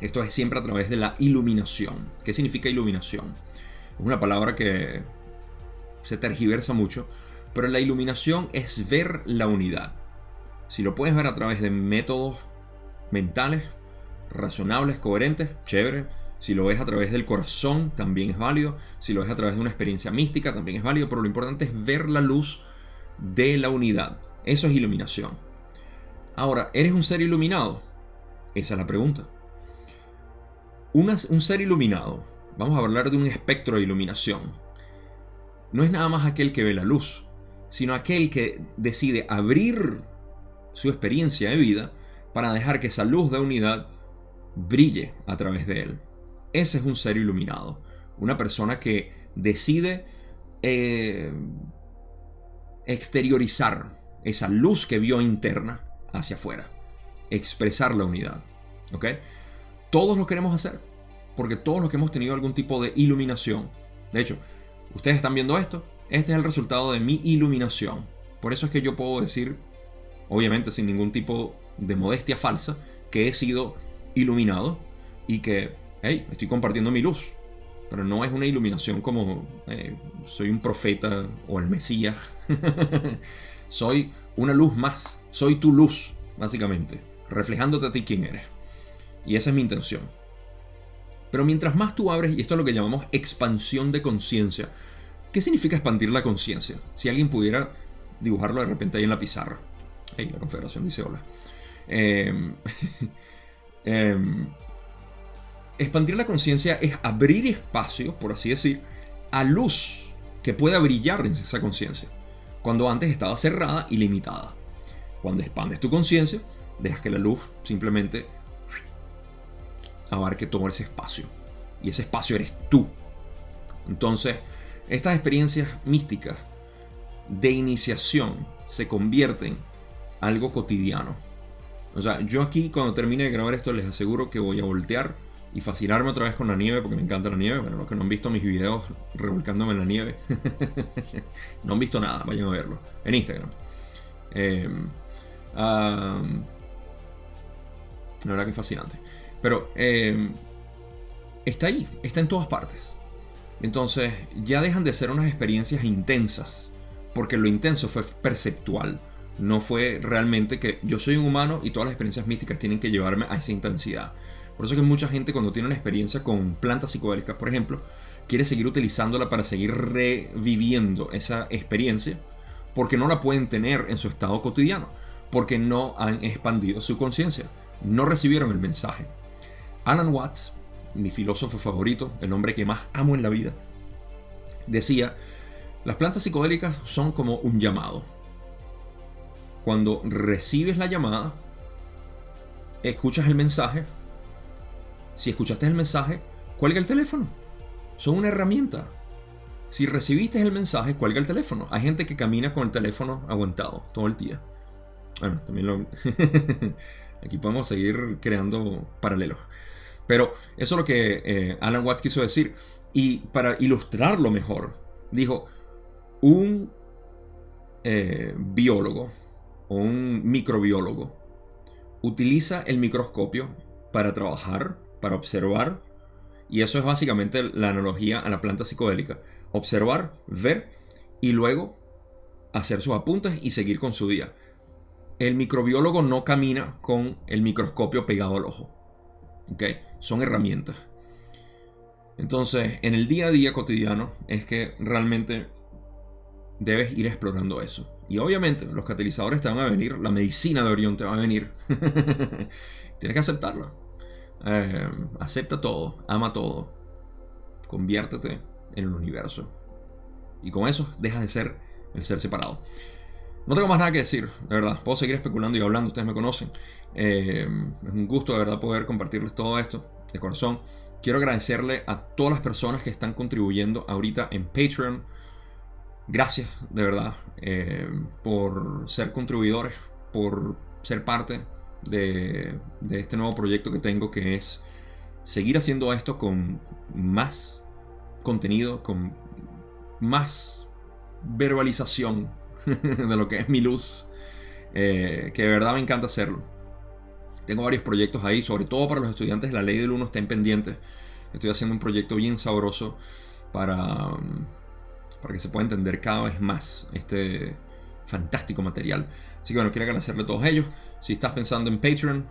esto es siempre a través de la iluminación. ¿Qué significa iluminación? Es una palabra que se tergiversa mucho, pero la iluminación es ver la unidad. Si lo puedes ver a través de métodos mentales, razonables, coherentes, chévere. Si lo ves a través del corazón, también es válido. Si lo ves a través de una experiencia mística, también es válido. Pero lo importante es ver la luz de la unidad. Eso es iluminación. Ahora, ¿eres un ser iluminado? Esa es la pregunta. un ser iluminado, vamos a hablar de un espectro de iluminación, no es nada más aquel que ve la luz, sino aquel que decide abrir su experiencia de vida para dejar que esa luz de unidad brille a través de él. Ese es un ser iluminado, una persona que decide eh, exteriorizar esa luz que vio interna hacia afuera, expresar la unidad. ¿Ok? Todos lo queremos hacer, porque todos los que hemos tenido algún tipo de iluminación, de hecho, ustedes están viendo esto, este es el resultado de mi iluminación. Por eso es que yo puedo decir, obviamente sin ningún tipo de modestia falsa, que he sido iluminado y que, hey, estoy compartiendo mi luz. Pero no es una iluminación como eh, soy un profeta o el Mesías. soy una luz más. Soy tu luz, básicamente. Reflejándote a ti quién eres. Y esa es mi intención. Pero mientras más tú abres, y esto es lo que llamamos expansión de conciencia. ¿Qué significa expandir la conciencia? Si alguien pudiera dibujarlo de repente ahí en la pizarra. Hey, la confederación dice hola. Eh, expandir la conciencia es abrir espacio, por así decir, a luz que pueda brillar en esa conciencia, cuando antes estaba cerrada y limitada. Cuando expandes tu conciencia, dejas que la luz simplemente abarque todo ese espacio. Y ese espacio eres tú. Entonces, estas experiencias místicas de iniciación se convierten en algo cotidiano. O sea, yo aquí cuando termine de grabar esto les aseguro que voy a voltear y fascinarme otra vez con la nieve porque me encanta la nieve. Bueno, los que no han visto mis videos revolcándome en la nieve, no han visto nada, vayan a verlo en Instagram. Em, la verdad que fascinante. Pero em, está ahí, está en todas partes. Entonces ya dejan de ser unas experiencias intensas, porque lo intenso fue perceptual no fue realmente que yo soy un humano y todas las experiencias místicas tienen que llevarme a esa intensidad. Por eso que mucha gente cuando tiene una experiencia con plantas psicodélicas, por ejemplo, quiere seguir utilizándola para seguir reviviendo esa experiencia porque no la pueden tener en su estado cotidiano, porque no han expandido su conciencia, no recibieron el mensaje. Alan Watts, mi filósofo favorito, el hombre que más amo en la vida, decía, las plantas psicodélicas son como un llamado cuando recibes la llamada, escuchas el mensaje. Si escuchaste el mensaje, cuelga el teléfono. Son una herramienta. Si recibiste el mensaje, cuelga el teléfono. Hay gente que camina con el teléfono aguantado todo el día. Bueno, también lo... Aquí podemos seguir creando paralelos. Pero eso es lo que eh, Alan Watts quiso decir. Y para ilustrarlo mejor, dijo, un eh, biólogo, o un microbiólogo utiliza el microscopio para trabajar, para observar, y eso es básicamente la analogía a la planta psicodélica. Observar, ver y luego hacer sus apuntes y seguir con su día. el microbiólogo no camina con el microscopio pegado al ojo. ¿Ok? Son herramientas. Entonces, en el día a día cotidiano es que realmente debes ir explorando eso. Y obviamente los catalizadores te van a venir, la medicina de Orión te va a venir. Tienes que aceptarla. Eh, acepta todo, ama todo. Conviértete en el universo. Y con eso dejas de ser el ser separado. No tengo más nada que decir, de verdad. Puedo seguir especulando y hablando, ustedes me conocen. Eh, es un gusto de verdad poder compartirles todo esto de corazón. Quiero agradecerle a todas las personas que están contribuyendo ahorita en Patreon. Gracias, de verdad, eh, por ser contribuidores, por ser parte de, este nuevo proyecto que tengo, que es seguir haciendo esto con más contenido, con más verbalización de lo que es mi luz, eh, que de verdad me encanta hacerlo. Tengo varios proyectos ahí, sobre todo para los estudiantes de la ley del 1 estén pendientes. Estoy haciendo un proyecto bien sabroso para, mm, para que se pueda entender cada vez más este fantástico material. Así que bueno, quiero agradecerle a todos ellos. Si estás pensando en Patreon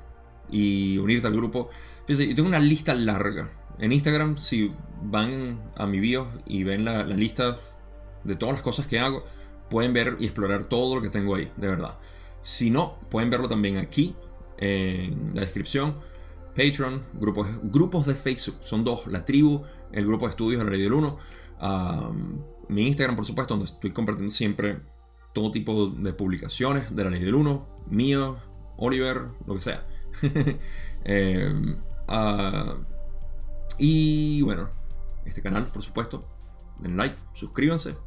y unirte al grupo, fíjense, yo tengo una lista larga. En Instagram, si van a mi bio y ven la lista de todas las cosas que hago, pueden ver y explorar todo lo que tengo ahí, de verdad. Si no, pueden verlo también aquí en la descripción. Patreon, grupos, grupos de Facebook, son dos, la tribu, el grupo de estudios de Ley del 1, mi Instagram, por supuesto, donde estoy compartiendo siempre todo tipo de publicaciones de la Ley del 1, mío, Oliver, lo que sea. Em, ah, y bueno, este canal, por supuesto, den like, suscríbanse,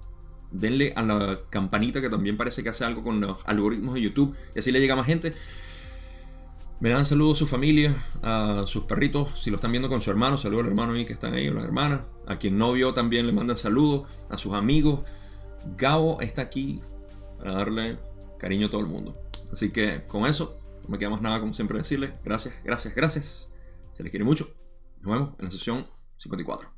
denle a la campanita que también parece que hace algo con los algoritmos de YouTube y así le llega más gente. Me dan saludos a su familia, a sus perritos, si lo están viendo con su hermano, saludos al hermano ahí que están ahí, o las hermanas. A quien no vio también le mandan saludos, a sus amigos. Gabo está aquí para darle cariño a todo el mundo. Así que con eso, no me queda más nada como siempre decirle. Gracias, gracias, gracias. Se les quiere mucho. Nos vemos en la sesión 54.